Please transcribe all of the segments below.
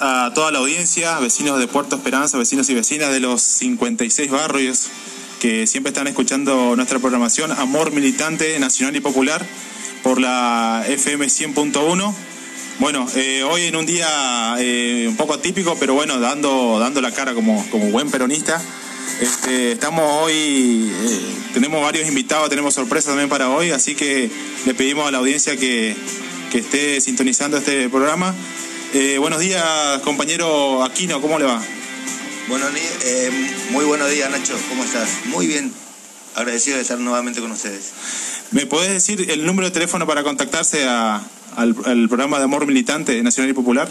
a toda la audiencia, vecinos de Puerto Esperanza, vecinos y vecinas de los 56 barrios que siempre están escuchando nuestra programación Amor Militante Nacional y Popular por la FM 100.1. Bueno, eh, hoy en un día eh, un poco atípico, pero bueno, dando, dando la cara como, como buen peronista. Este, estamos hoy, eh, tenemos varios invitados, tenemos sorpresas también para hoy, así que le pedimos a la audiencia que, que esté sintonizando este programa. Eh, buenos días, compañero Aquino, ¿cómo le va? Bueno, eh, muy buenos días, Nacho, ¿cómo estás? Muy bien, agradecido de estar nuevamente con ustedes. ¿Me podés decir el número de teléfono para contactarse a, al, al programa de Amor Militante Nacional y Popular?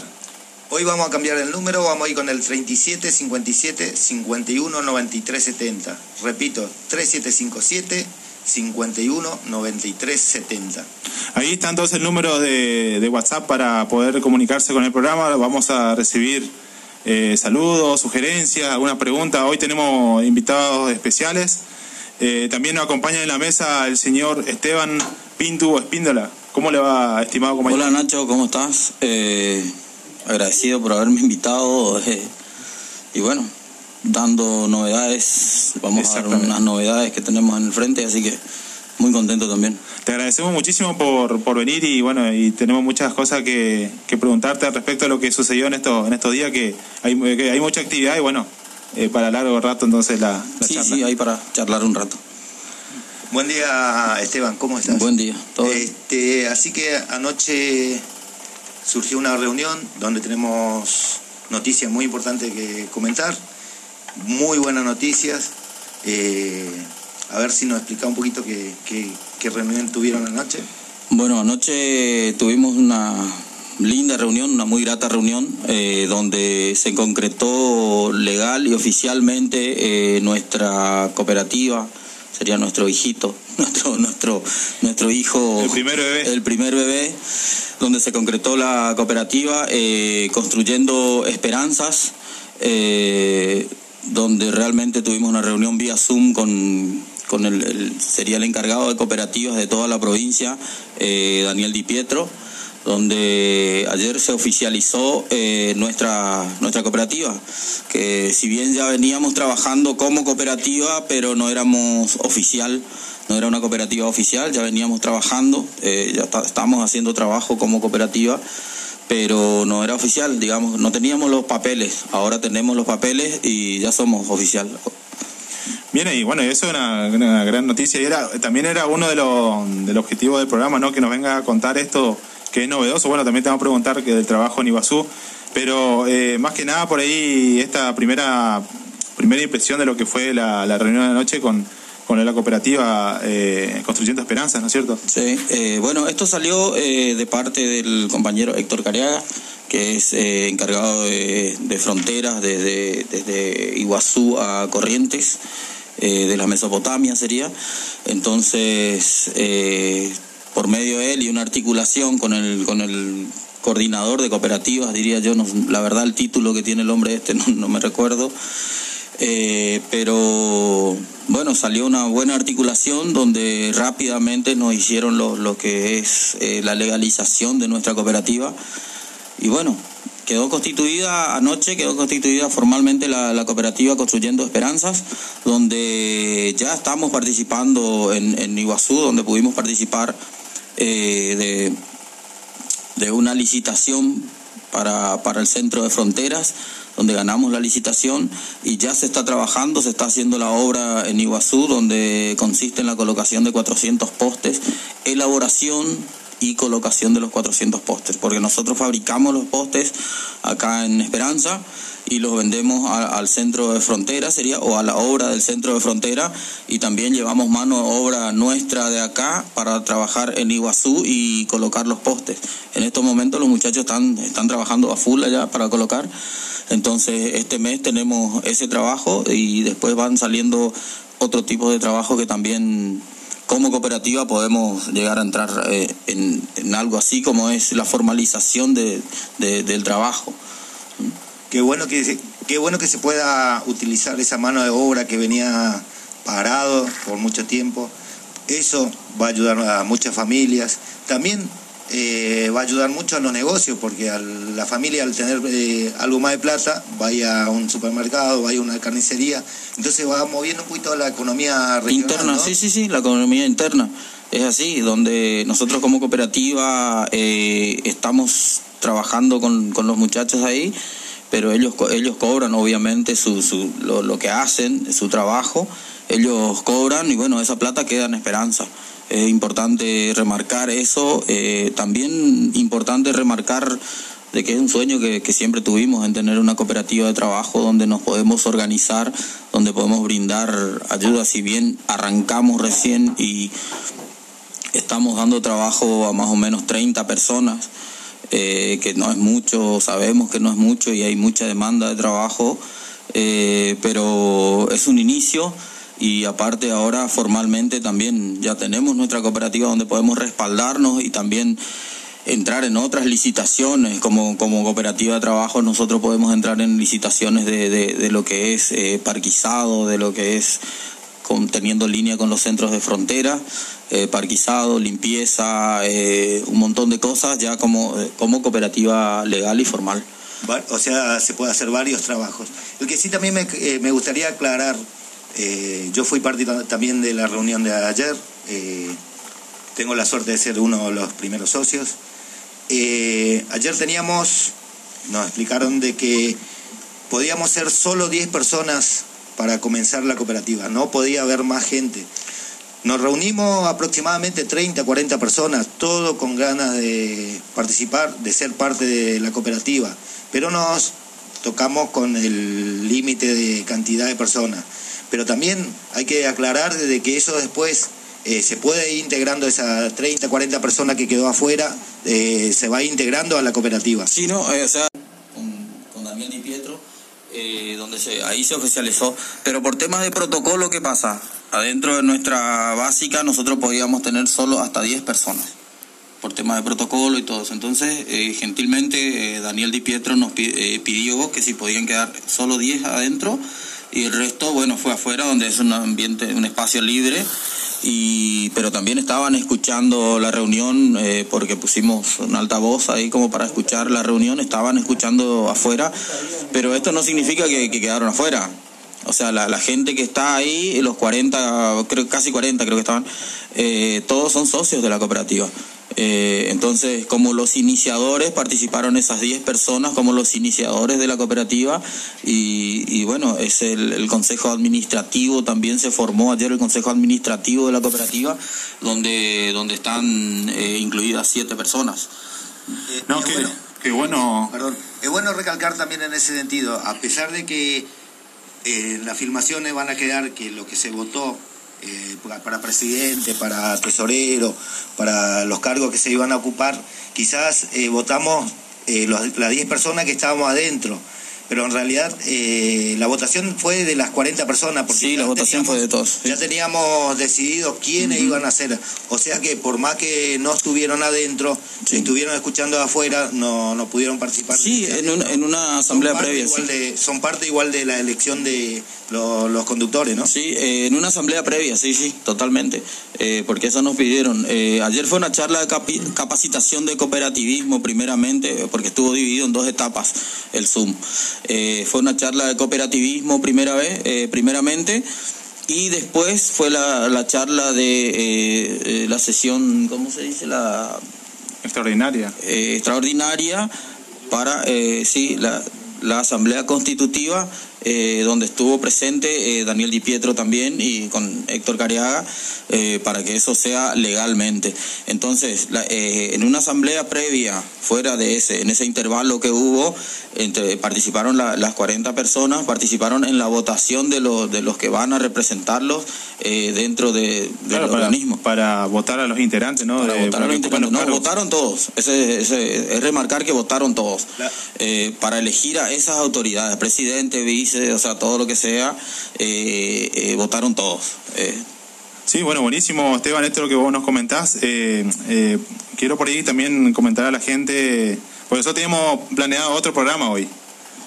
Hoy vamos a cambiar el número, vamos a ir con el 37 57 51 93 70. Repito, 3757 51 93 70. Ahí está entonces el número de, de WhatsApp para poder comunicarse con el programa. Vamos a recibir eh, saludos, sugerencias, alguna pregunta. Hoy tenemos invitados especiales. Eh, también nos acompaña en la mesa el señor Esteban Pintu Espíndola. ¿Cómo le va, estimado compañero? Hola Nacho, ¿cómo estás? Eh, agradecido por haberme invitado eh, y bueno, dando novedades, vamos a dar unas novedades que tenemos en el frente, así que muy contento también. Te agradecemos muchísimo por, por venir y bueno, y tenemos muchas cosas que, que preguntarte al respecto de lo que sucedió en estos, en estos días, que hay, que hay mucha actividad y bueno, eh, para largo rato entonces la, la sí, charla. sí, ahí para charlar un rato. Buen día, Esteban, ¿cómo estás? Buen día, todo bien? Este, así que anoche surgió una reunión donde tenemos noticias muy importantes que comentar, muy buenas noticias. Eh, a ver si nos explica un poquito qué, qué, qué reunión tuvieron anoche. Bueno, anoche tuvimos una linda reunión, una muy grata reunión, eh, donde se concretó legal y oficialmente eh, nuestra cooperativa, sería nuestro hijito, nuestro, nuestro, nuestro hijo. El primer bebé. El primer bebé, donde se concretó la cooperativa, eh, construyendo esperanzas, eh, donde realmente tuvimos una reunión vía Zoom con, con el, sería el encargado de cooperativas de toda la provincia, eh, Daniel Di Pietro, donde ayer se oficializó eh, nuestra, nuestra cooperativa, que si bien ya veníamos trabajando como cooperativa, pero no éramos oficial, no era una cooperativa oficial, ya veníamos trabajando, eh, ya está- estábamos haciendo trabajo como cooperativa, pero no era oficial, digamos, no teníamos los papeles, ahora tenemos los papeles y ya somos oficial. Bien, y bueno, eso es una, una gran noticia. Y era, también era uno de los del objetivo del programa, ¿no? Que nos venga a contar esto que es novedoso. Bueno, también te vamos a preguntar que del trabajo en Iguazú. Pero eh, más que nada por ahí, esta primera primera impresión de lo que fue la, la reunión de anoche con, con la cooperativa eh, Construyendo Esperanzas, ¿no es cierto? Sí, eh, bueno, esto salió eh, de parte del compañero Héctor Cariaga, que es encargado de, fronteras desde, desde Iguazú a Corrientes, de la Mesopotamia sería. Entonces, por medio de él y una articulación con el, con el coordinador de cooperativas, diría yo, no- la verdad el título que tiene el hombre este no, no me recuerdo. Pero bueno, salió una buena articulación donde rápidamente nos hicieron lo, lo que es eh, la legalización de nuestra cooperativa. Y bueno, quedó constituida anoche, quedó constituida formalmente la, cooperativa Construyendo Esperanzas, donde ya estamos participando en, en Iguazú, donde pudimos participar eh, de, de una licitación para, para el centro de fronteras, donde ganamos la licitación y ya se está trabajando, se está haciendo la obra en Iguazú, donde consiste en la colocación de 400 postes, elaboración y colocación de los 400 postes, porque nosotros fabricamos los postes acá en Esperanza y los vendemos al centro de frontera, sería, o a la obra del centro de frontera, y también llevamos mano de obra nuestra de acá para trabajar en Iguazú y colocar los postes. En estos momentos los muchachos están, están trabajando a full allá para colocar, entonces este mes tenemos ese trabajo y después van saliendo otro tipo de trabajo que también como cooperativa podemos llegar a entrar eh, en, algo así como es la formalización de- del trabajo. Qué bueno que se, qué bueno que se pueda utilizar esa mano de obra que venía parado por mucho tiempo. Eso va a ayudar a muchas familias. También eh, va a ayudar mucho a los negocios, porque a la familia al tener eh, algo más de plata, vaya a un supermercado, vaya a una carnicería, entonces va moviendo un poquito la economía regional. Interna, sí, sí, sí, la economía interna. Es así, donde nosotros como cooperativa eh, estamos trabajando con, con los muchachos ahí, pero ellos, ellos cobran obviamente su, su, lo, lo que hacen, su trabajo, ellos cobran y bueno, esa plata queda en esperanza. Es importante remarcar eso, eh, también importante remarcar de que es un sueño que, que, siempre tuvimos en tener una cooperativa de trabajo donde nos podemos organizar, donde podemos brindar ayuda, si bien arrancamos recién y estamos dando trabajo a más o menos 30 personas, eh, que no es mucho, sabemos que no es mucho y hay mucha demanda de trabajo, eh, pero es un inicio y aparte ahora formalmente también ya tenemos nuestra cooperativa donde podemos respaldarnos y también entrar en otras licitaciones como, como cooperativa de trabajo nosotros podemos entrar en licitaciones de, de, lo que es eh, parquizado de lo que es con, teniendo línea con los centros de frontera eh, parquizado limpieza eh, un montón de cosas ya como, como cooperativa legal y formal o sea se puede hacer varios trabajos el que sí también me, eh, me gustaría aclarar eh, yo fui parte también de la reunión de ayer, eh, tengo la suerte de ser uno de los primeros socios. Eh, ayer teníamos, nos explicaron de que podíamos ser solo 10 personas para comenzar la cooperativa, no podía haber más gente. Nos reunimos aproximadamente 30, 40 personas, todo con ganas de participar, de ser parte de la cooperativa, pero nos tocamos con el límite de cantidad de personas pero también hay que aclarar de que eso después eh, se puede ir integrando esa 30, 40 personas que quedó afuera, eh, se va integrando a la cooperativa. Sí, no, eh, con, con, Daniel Di Pietro, donde se, ahí se oficializó, pero por temas de protocolo, ¿qué pasa? Adentro de nuestra básica nosotros podíamos tener solo hasta 10 personas por temas de protocolo y todo eso. Entonces, eh, gentilmente, eh, Daniel Di Pietro nos eh, pidió que si podían quedar solo 10 adentro y el resto, bueno, fue afuera donde es un ambiente, un espacio libre. Y, pero también estaban escuchando la reunión eh, porque pusimos un altavoz ahí como para escuchar la reunión, estaban escuchando afuera, pero esto no significa que, que quedaron afuera. O sea, la, la, gente que está ahí, los 40, creo, casi 40 creo que estaban, eh, todos son socios de la cooperativa. Eh, entonces, como los iniciadores, participaron esas 10 personas como los iniciadores de la cooperativa y, y bueno, es el, el, consejo administrativo, también se formó ayer el consejo administrativo de la cooperativa, donde, donde están eh, incluidas 7 personas. Eh, no, que, bueno, que bueno. Perdón, es bueno recalcar también en ese sentido, a pesar de que eh, las filmaciones van a quedar que lo que se votó eh, para presidente, para tesorero, para los cargos que se iban a ocupar, quizás eh, votamos eh, los, las 10 personas que estábamos adentro, pero en realidad eh, la votación fue de las 40 personas. Porque sí, la votación fue de todos. Ya teníamos decidido quiénes uh -huh. iban a ser. O sea que por más que no estuvieron adentro, sí. estuvieron escuchando de afuera, no, no pudieron participar. Sí, en, un, en, una asamblea previa. Sí. De, son parte igual de la elección de los, los conductores, ¿no? Sí, eh, en una asamblea previa, sí, sí, totalmente. Eh, porque eso nos pidieron. Eh, ayer fue una charla de capi capacitación de cooperativismo, primeramente, porque estuvo dividido en dos etapas el Zoom. Eh, fue una charla de cooperativismo primera vez, eh, primeramente, y después fue la, la charla de eh, la sesión, ¿cómo se dice? La extraordinaria. extraordinaria para, sí, la, la asamblea constitutiva eh, donde estuvo presente eh, Daniel Di Pietro también y con Héctor Cariaga eh, para que eso sea legalmente. Entonces, la, en una asamblea previa, fuera de ese, en ese intervalo que hubo, entre, participaron la, las 40 personas, participaron en la votación de, los de los que van a representarlos dentro de, del claro, organismo. Para votar a los integrantes, ¿no? Para de, votar a los integrantes. No, votaron todos. Ese, ese, es remarcar que votaron todos. para elegir a esas autoridades, presidente, vice o sea, todo lo que sea, eh, eh, votaron todos. Eh. Sí, bueno, buenísimo, Esteban, esto es lo que vos nos comentás. Eh, quiero por ahí también comentar a la gente, por eso teníamos planeado otro programa hoy.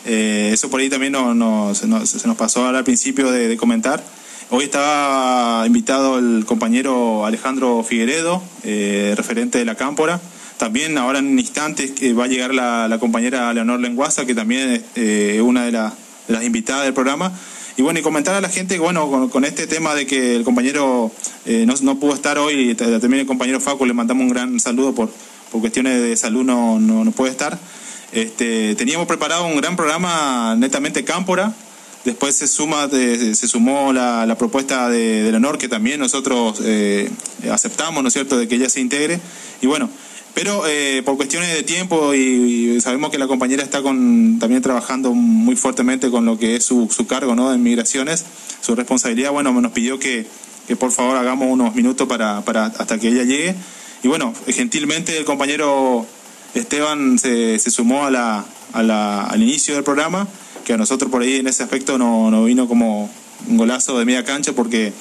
eso por ahí también no, no, se, nos, se, nos, pasó al principio de, comentar. Hoy estaba invitado el compañero Alejandro Figueredo, referente de la Cámpora También ahora en instantes que va a llegar la, compañera Leonor Lenguaza, que también es eh, una de, de, las invitadas del programa. Y bueno, y comentar a la gente, bueno, con, este tema de que el compañero eh, no, pudo estar hoy, también el compañero Facu le mandamos un gran saludo por, por cuestiones de salud, no, no, puede estar. Este, teníamos preparado un gran programa netamente cámpora, Después se suma, se sumó la, propuesta de, de, Leonor, que también nosotros eh, aceptamos, ¿no es cierto?, de que ella se integre. Y bueno, pero eh, por cuestiones de tiempo y, sabemos que la compañera está con, también trabajando muy fuertemente con lo que es su, su cargo ¿no? de migraciones, su responsabilidad, bueno, nos pidió que, que por favor hagamos unos minutos para, para, hasta que ella llegue. Y bueno, gentilmente el compañero Esteban se, se sumó a la, a la, al inicio del programa, que a nosotros por ahí en ese aspecto nos no vino como un golazo de media cancha porque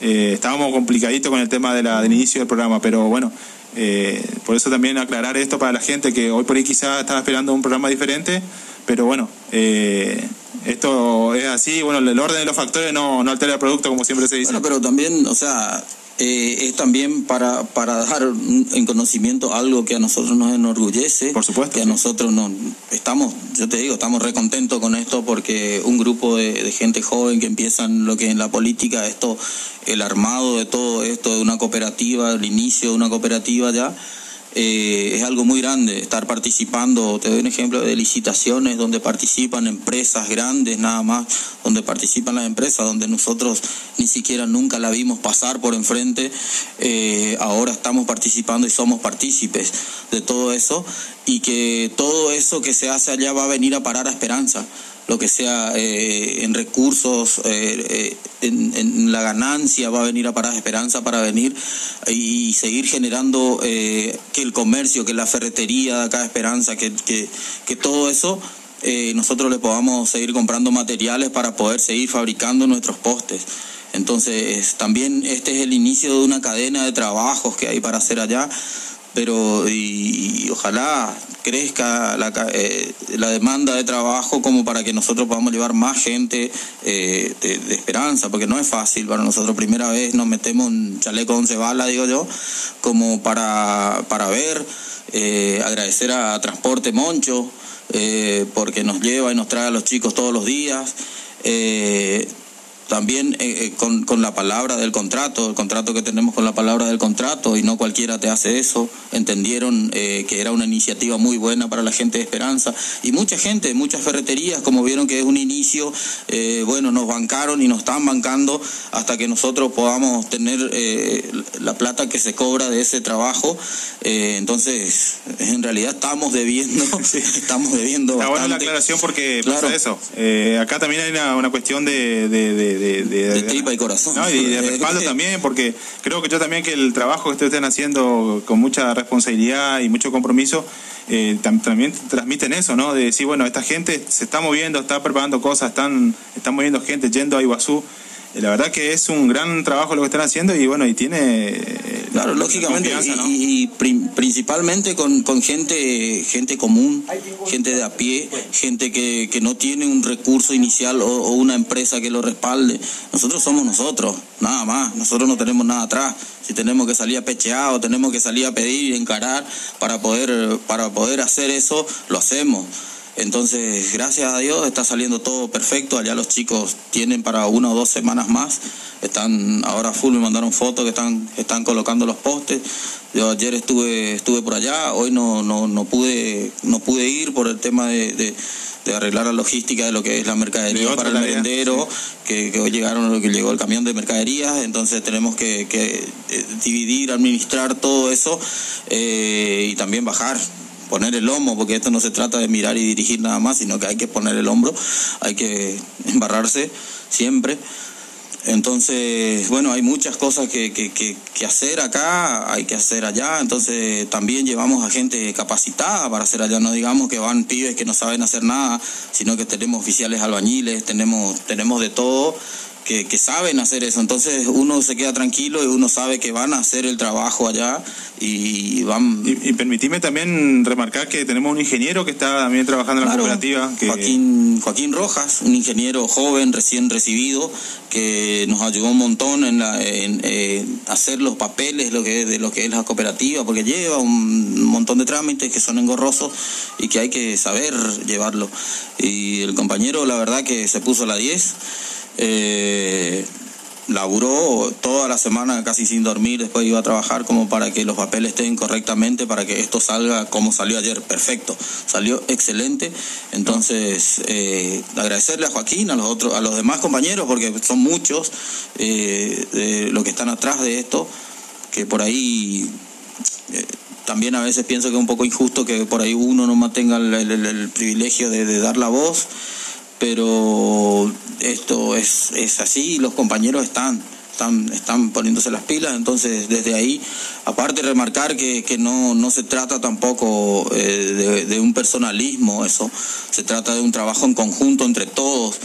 eh, estábamos complicaditos con el tema de la, del inicio del programa, pero bueno, eh, por eso también aclarar esto para la gente que hoy por ahí quizá estaba esperando un programa diferente, pero bueno, eh, esto es así, bueno, el orden de los factores no, no altera el producto como siempre se dice. Bueno, pero también, o sea, eh, es también para, para dar en conocimiento algo que a nosotros nos enorgullece. Por supuesto. Que a nosotros nos estamos, yo te digo, estamos recontentos con esto porque un grupo de, de, gente joven que empiezan lo que en la política, esto, el armado de todo esto, de una cooperativa, el inicio de una cooperativa ya eh, es algo muy grande estar participando. Te doy un ejemplo de licitaciones donde participan empresas grandes nada más, donde participan las empresas, donde nosotros ni siquiera nunca la vimos pasar por enfrente. Eh, ahora estamos participando y somos partícipes de todo eso y que todo eso que se hace allá va a venir a parar a esperanza lo que sea eh, en recursos, eh, eh, en, la ganancia va a venir a parar esperanza para venir y seguir generando que el comercio, que la ferretería de acá esperanza, que, que, que todo eso nosotros le podamos seguir comprando materiales para poder seguir fabricando nuestros postes. Entonces, también este es el inicio de una cadena de trabajos que hay para hacer allá pero y, ojalá crezca la, eh, la, demanda de trabajo como para que nosotros podamos llevar más gente eh, de, esperanza, porque no es fácil para nosotros. Primera vez nos metemos un chaleco once balas, digo yo, como para, para ver, eh, agradecer a Transporte Moncho, porque nos lleva y nos trae a los chicos todos los días también eh, eh, con, con, la palabra del contrato, el contrato que tenemos con la palabra del contrato, y no cualquiera te hace eso, entendieron eh, que era una iniciativa muy buena para la gente de Esperanza, y mucha gente, muchas ferreterías, como vieron que es un inicio, bueno, nos bancaron y nos están bancando hasta que nosotros podamos tener la plata que se cobra de ese trabajo, entonces en realidad estamos debiendo, estamos debiendo. Está buena la aclaración porque pasa eso, acá también hay una, una cuestión de de, tripa y corazón. y de respaldo también, porque creo que yo también que el trabajo que ustedes están haciendo con mucha responsabilidad y mucho compromiso, eh, también transmiten eso, ¿no? De decir, bueno, esta gente se está moviendo, está preparando cosas, están, están moviendo gente yendo a Iguazú la verdad que es un gran trabajo lo que están haciendo y bueno, y tiene... Eh, claro, lógicamente, y, principalmente con, con, gente gente común, gente de a pie, gente que, que no tiene un recurso inicial o, una empresa que lo respalde. Nosotros somos nosotros, nada más, nosotros no tenemos nada atrás. Si tenemos que salir a pechear o tenemos que salir a pedir y encarar para poder, para poder hacer eso, lo hacemos. Entonces, gracias a Dios está saliendo todo perfecto. Allá los chicos tienen para una o dos semanas más. Están ahora full, me mandaron fotos que están, están colocando los postes. Yo ayer estuve, estuve por allá, hoy no, no, no pude, no pude ir por el tema de, arreglar la logística de lo que es la mercadería para el merendero, que, hoy llegaron, que llegó el camión de mercaderías, entonces tenemos que, eh, dividir, administrar todo eso eh, y también bajar poner el lomo, porque esto no se trata de mirar y dirigir nada más, sino que hay que poner el hombro, hay que embarrarse siempre. Entonces, bueno, hay muchas cosas que, que, que, hacer acá, hay que hacer allá, entonces también llevamos a gente capacitada para hacer allá, no digamos que van pibes que no saben hacer nada, sino que tenemos oficiales albañiles, tenemos, tenemos de todo que, que, saben hacer eso. Entonces uno se queda tranquilo y uno sabe que van a hacer el trabajo allá y van... Y, y permitime también remarcar que tenemos un ingeniero que está también trabajando en la cooperativa. Que... Joaquín, Joaquín Rojas, un ingeniero joven, recién recibido, que nos ayudó un montón en, la, en eh, hacer los papeles lo que, de lo que es la cooperativa, porque lleva un montón de trámites que son engorrosos y que hay que saber llevarlo. Y el compañero, la verdad que se puso a la 10 eh, laburó toda la semana casi sin dormir, después iba a trabajar como para que los papeles estén correctamente, para que esto salga como salió ayer, perfecto, salió excelente. Entonces, eh, agradecerle a Joaquín, a los otros, a los demás compañeros, porque son muchos eh, de los que están atrás de esto, que por ahí eh, también a veces pienso que es un poco injusto que por ahí uno no mantenga el, privilegio de dar la voz pero esto es, es así, los compañeros están, están, están poniéndose las pilas, entonces desde ahí, aparte remarcar que, que no, no se trata tampoco eh, de, de, un personalismo, eso, se trata de un trabajo en conjunto entre todos,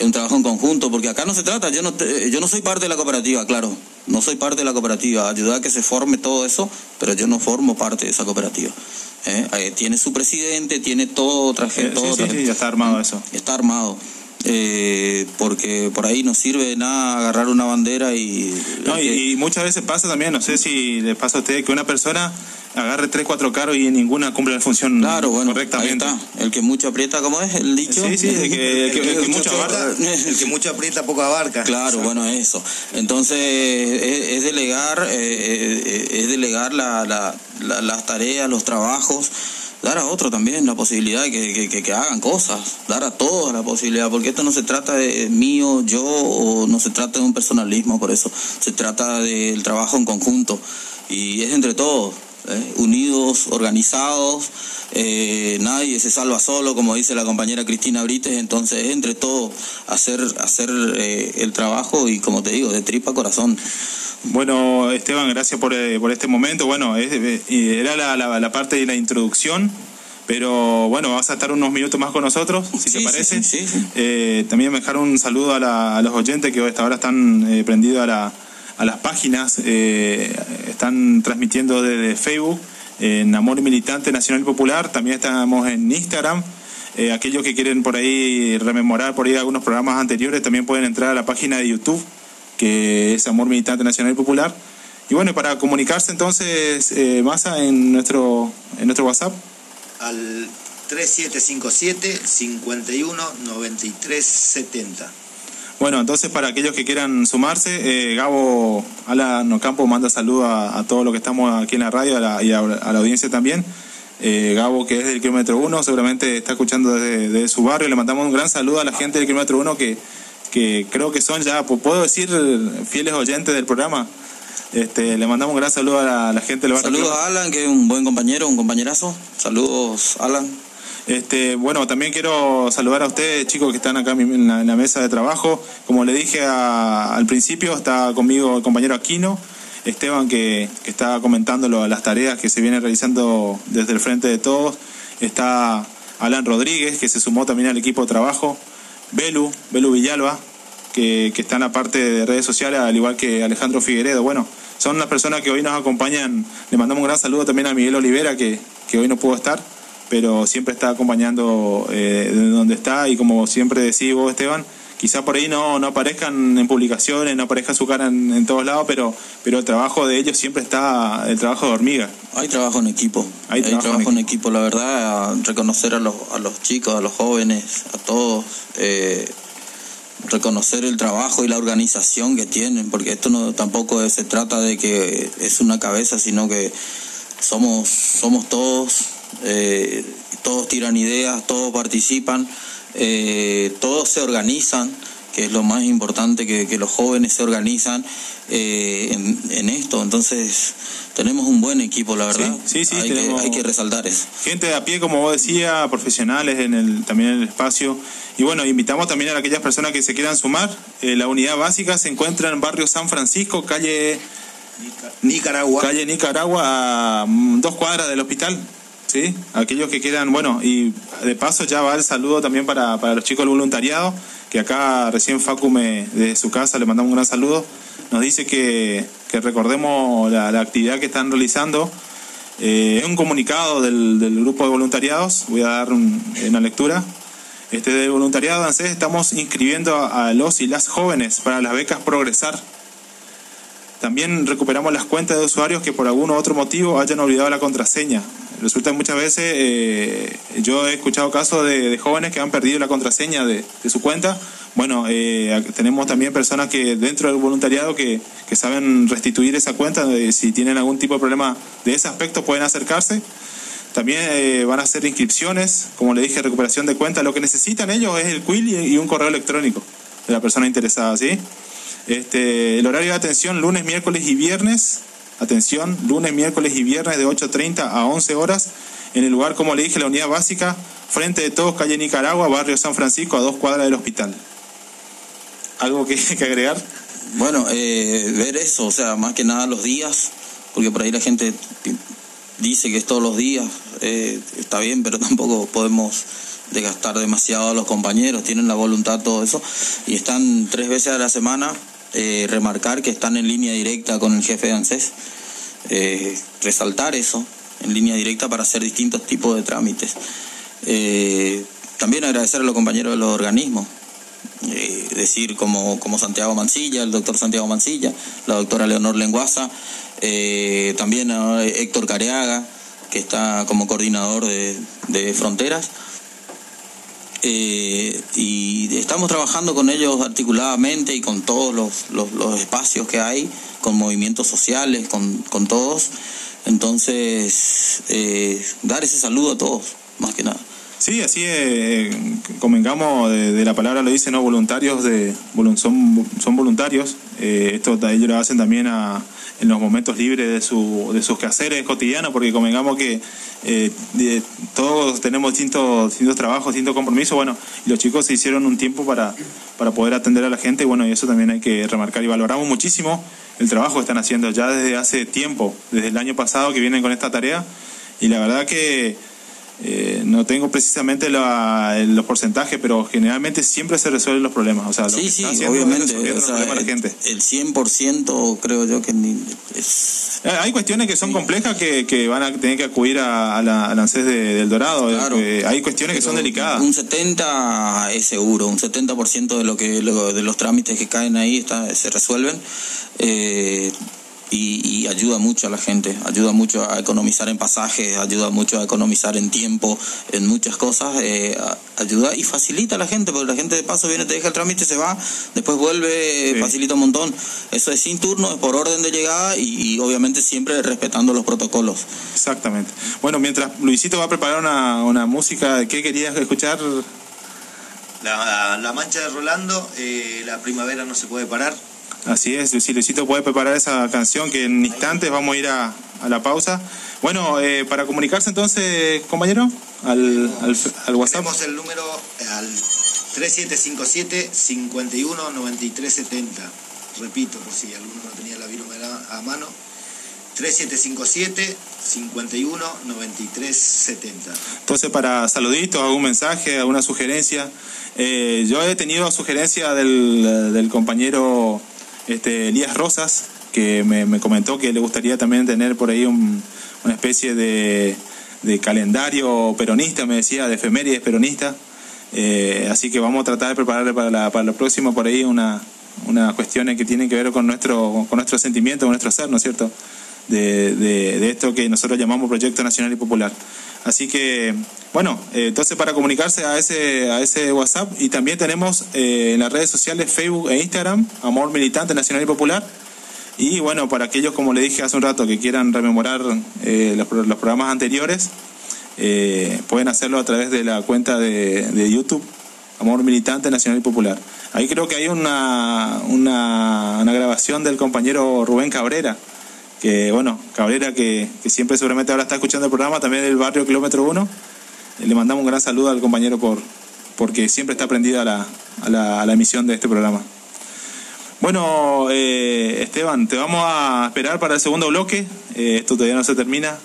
un trabajo en conjunto, porque acá no se trata, yo no, te, yo no soy parte de la cooperativa, claro, no soy parte de la cooperativa, ayudar a que se forme todo eso, pero yo no formo parte de esa cooperativa. ¿eh? tiene su presidente, tiene todo, traje, Eh, todo. sí, sí, traje- sí, ya está armado eso. Está armado. Eh, porque por ahí no sirve de nada agarrar una bandera y... No, y, y muchas veces pasa también, no sé si les pasa a ustedes, que una persona agarre tres, cuatro carros y ninguna cumple la función Claro, bueno, ahí correctamente. está. El que mucho aprieta, ¿cómo es el dicho? Sí, sí, el que, el que- el que mucho abarca. El que mucho aprieta, poco abarca. Claro, bueno, eso. Entonces, es, es delegar, eh, eh, es delegar la, la- la- las tareas, los trabajos, dar a otro también la posibilidad de que, que- que- hagan cosas, dar a todos la posibilidad, porque esto no se trata de mío, yo, o no se trata de un personalismo, por eso, se trata del trabajo en conjunto, y es entre todos. ¿Eh? unidos, organizados, eh, nadie se salva solo, como dice la compañera Cristina Brites, entonces es entre todos hacer, hacer eh, el trabajo y como te digo, de tripa corazón. Bueno, Esteban, gracias por, por este momento. Bueno, era la, la- la parte de la introducción, pero bueno, vas a estar unos minutos más con nosotros, si Sí, te parece. sí, sí. Eh, también me dejar un saludo a, la- a los oyentes que hasta ahora están eh, prendidos a, la- a las páginas, eh, están transmitiendo desde Facebook, en Amor Militante Nacional y Popular, también estamos en Instagram. Eh, aquellos que quieren por ahí rememorar por ahí algunos programas anteriores también pueden entrar a la página de YouTube que es Amor Militante Nacional y Popular. Y bueno, para comunicarse entonces, eh, Massa, en nuestro, en nuestro WhatsApp, Al 3757 51 93 70. Bueno, entonces para aquellos que quieran sumarse, eh, Gabo Alan Ocampo manda saludos a, todos los que estamos aquí en la radio a la- y a, la audiencia también. Eh, Gabo, que es del kilómetro 1, seguramente está escuchando desde, su barrio. Le mandamos un gran saludo a la gente del kilómetro 1 que, que creo que son ya, pu- puedo decir, fieles oyentes del programa. Este, le mandamos un gran saludo a la gente del barrio. Saludos a Alan, que es un buen compañero, un compañerazo. Saludos, Alan. Este, bueno, también quiero saludar a ustedes, chicos, que están acá en la, mesa de trabajo. Como le dije al principio, está conmigo el compañero Aquino, Esteban, que, está comentando las tareas que se vienen realizando desde el frente de todos. Está Alan Rodríguez, que se sumó también al equipo de trabajo. Belu, Belu Villalba, que, que está en la parte de redes sociales, al igual que Alejandro Figueredo. Bueno, son las personas que hoy nos acompañan. Le mandamos un gran saludo también a Miguel Olivera, que hoy no pudo estar pero siempre está acompañando eh, de donde está y como siempre decís vos Esteban, quizá por ahí no, no aparezcan en publicaciones, no aparezca su cara en, en todos lados, pero, pero el trabajo de ellos siempre está, el trabajo de hormiga. Hay trabajo en equipo. Hay Hay, trabajo trabajo, en en equipo, la verdad, a reconocer a los, a los chicos, a los jóvenes, a todos, eh, reconocer el trabajo y la organización que tienen, porque esto no tampoco se trata de que es una cabeza, sino que somos, somos todos, eh, todos tiran ideas, todos participan, eh, todos se organizan, que es lo más importante, que, que los jóvenes se organizan eh, en, en esto. Entonces, tenemos un buen equipo, la verdad. sí, sí, hay, que, hay que resaltar eso. Gente de a pie, como vos decías, profesionales en el, también en el espacio. Y bueno, invitamos también a aquellas personas que se quieran sumar. Eh, la unidad básica se encuentra en barrio San Francisco, calle, Nicaragua. calle Nicaragua, a mm, dos cuadras del hospital. ¿Sí? Aquellos que quieran, bueno, y de paso ya va el saludo también para, para los chicos del voluntariado, que acá recién Facu me, de su casa le mandamos un gran saludo. Nos dice que, que recordemos la, la, actividad que están realizando. Eh, es un comunicado del, del, grupo de voluntariados, voy a dar un, una lectura. Este del voluntariado ANSES estamos inscribiendo a, los y las jóvenes para las becas Progresar también recuperamos las cuentas de usuarios que por algún u otro motivo hayan olvidado la contraseña. Resulta que muchas veces eh, yo he escuchado casos de, jóvenes que han perdido la contraseña de, de su cuenta. Bueno, eh, tenemos también personas que dentro del voluntariado que, que saben restituir esa cuenta. Eh, si tienen algún tipo de problema de ese aspecto pueden acercarse. También eh, van a hacer inscripciones, como le dije, recuperación de cuentas. Lo que necesitan ellos es el quill y, y un correo electrónico de la persona interesada, ¿sí? Este, el horario de atención lunes, miércoles y viernes. Atención, lunes, miércoles y viernes de 8.30 a 11 horas. En el lugar, como le dije, la unidad básica, frente de todos, calle Nicaragua, barrio San Francisco, a dos cuadras del hospital. ¿Algo que, que agregar? Bueno, eh, ver eso, o sea, más que nada los días, porque por ahí la gente dice que es todos los días, eh, está bien, pero tampoco podemos desgastar demasiado a los compañeros, tienen la voluntad, todo eso, y están tres veces a la semana eh, remarcar que están en línea directa con el jefe de ANSES, eh, resaltar eso en línea directa para hacer distintos tipos de trámites. Eh, también agradecer a los compañeros de los organismos, decir como, como Santiago Mancilla, el doctor Santiago Mancilla, la doctora Leonor Lenguaza, también a Héctor Careaga, que está como coordinador de, de fronteras. Eh, y estamos trabajando con ellos articuladamente y con todos los, los, espacios que hay, con movimientos sociales, con, con todos. Entonces, eh, dar ese saludo a todos, más que nada. Sí, así eh, convengamos de, la palabra lo dice, ¿no? Voluntarios de, son, son voluntarios. Eh, esto ellos lo hacen también a, en los momentos libres de, su, de sus quehaceres cotidianos, porque convengamos que eh, todos tenemos distintos, distintos trabajos, distintos compromisos, bueno, los chicos se hicieron un tiempo para, para poder atender a la gente, bueno, y eso también hay que remarcar y valoramos muchísimo el trabajo que están haciendo ya desde hace tiempo, desde el año pasado que vienen con esta tarea, y la verdad que eh, no tengo precisamente la, los porcentajes, pero generalmente siempre se resuelven los problemas. O sea, sí, sí, obviamente. O sea, el, la gente. el 100% creo yo que ni es... Eh, hay cuestiones que son complejas que, que van a tener que acudir a, a la, al ANSES de, del Dorado. Claro, eh, hay cuestiones que son delicadas. Un 70 es seguro, un 70% de lo que lo, de los trámites que caen ahí está, se resuelven. Eh, y, y, ayuda mucho a la gente, ayuda mucho a economizar en pasajes, ayuda mucho a economizar en tiempo, en muchas cosas, eh, ayuda y facilita a la gente, porque la gente de paso viene, te deja el trámite, se va, después vuelve, sí. facilita un montón. Eso es sin turno, es por orden de llegada y, y, obviamente siempre respetando los protocolos. Exactamente. Bueno, mientras Luisito va a preparar una, una música, ¿qué querías escuchar? La, la mancha de Rolando, eh, la primavera no se puede parar. Así es, si Luisito puede preparar esa canción que en instantes vamos a ir a, a la pausa. Bueno, eh, para comunicarse entonces, compañero, al, al, al WhatsApp. Tenemos el número al 3757-519370. Repito, por si alguno no tenía la virome a mano. 3757-519370. Entonces, para saluditos, algún mensaje, alguna sugerencia. Eh, yo he tenido sugerencia del, del compañero este, Elías Rosas, que me, me, comentó que le gustaría también tener por ahí un, una especie de, calendario peronista, me decía, de efemérides peronista. Eh, así que vamos a tratar de prepararle para la, para la próxima por ahí una, una cuestiones que tienen que ver con nuestro, con nuestro sentimiento, con nuestro ser, ¿no es cierto? De, de, de, esto que nosotros llamamos Proyecto Nacional y Popular. Así que, bueno, eh, entonces para comunicarse a ese, a ese WhatsApp y también tenemos eh, en las redes sociales Facebook e Instagram, Amor Militante Nacional y Popular. Y bueno, para aquellos, como le dije hace un rato, que quieran rememorar eh, los, los, programas anteriores, eh, pueden hacerlo a través de la cuenta de, de, YouTube, Amor Militante Nacional y Popular. Ahí creo que hay una, una, una grabación del compañero Rubén Cabrera que bueno, Cabrera que, que, siempre seguramente ahora está escuchando el programa, también del barrio Kilómetro 1. Le mandamos un gran saludo al compañero por porque siempre está prendido a la, a la, a emisión de este programa. Bueno, eh, Esteban, te vamos a esperar para el segundo bloque. Eh, esto todavía no se termina.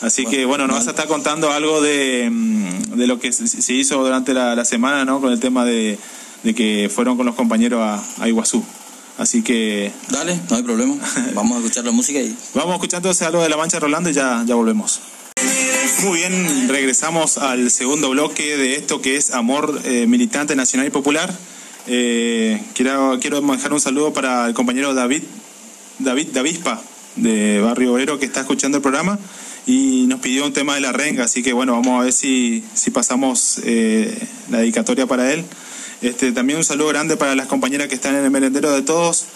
Así que bueno, nos vas a estar contando algo de, mm, de lo que se hizo durante la, semana, ¿no? Con el tema de, de, que fueron con los compañeros a Iguazú. Así que... Dale, no hay problema. Vamos a escuchar la música y... Vamos entonces algo de La Mancha Rolando y ya, ya volvemos. Muy bien, regresamos al segundo bloque de esto que es Amor eh, Militante Nacional y Popular. Eh, quiero, quiero dejar un saludo para el compañero David, David Davispa de Barrio Obrero que está escuchando el programa y nos pidió un tema de la renga, así que bueno, vamos a ver si, si pasamos eh, la dedicatoria para él. Este, también un saludo grande para las compañeras que están en el merendero de todos.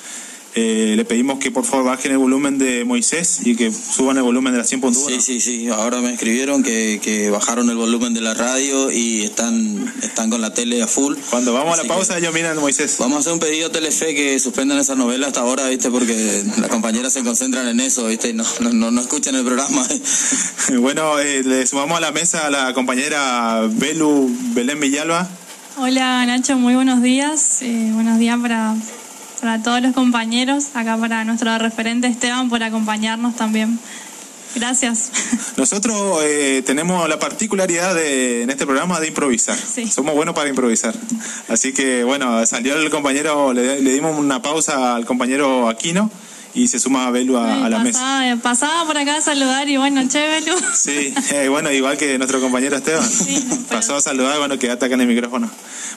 Eh, le pedimos que por favor bajen el volumen de Moisés y que suban el volumen de la 100.1. Sí, sí, sí. Ahora me escribieron que, que, bajaron el volumen de la radio y están, están con la tele a full. Cuando vamos a la pausa, ellos miran Moisés. Vamos a hacer un pedido a Telefe que suspendan esa novela hasta ahora, ¿viste? Porque las compañeras se concentran en eso, ¿viste? Y no, no, no, escuchan el programa. bueno, eh, le sumamos a la mesa a la compañera Belu Belén Villalba. Hola Nacho, muy buenos días. Eh, buenos días para para todos los compañeros, acá para nuestro referente Esteban por acompañarnos también. Gracias. Nosotros eh, tenemos la particularidad de, en este programa de improvisar. Somos buenos para improvisar. Así que bueno, salió el compañero, le, le dimos una pausa al compañero Aquino y se suma Belu a, la mesa. Pasaba por acá a saludar y bueno, che Belu. Sí, eh, bueno, igual que nuestro compañero Esteban. Pasó a saludar, bueno, quédate acá en el micrófono.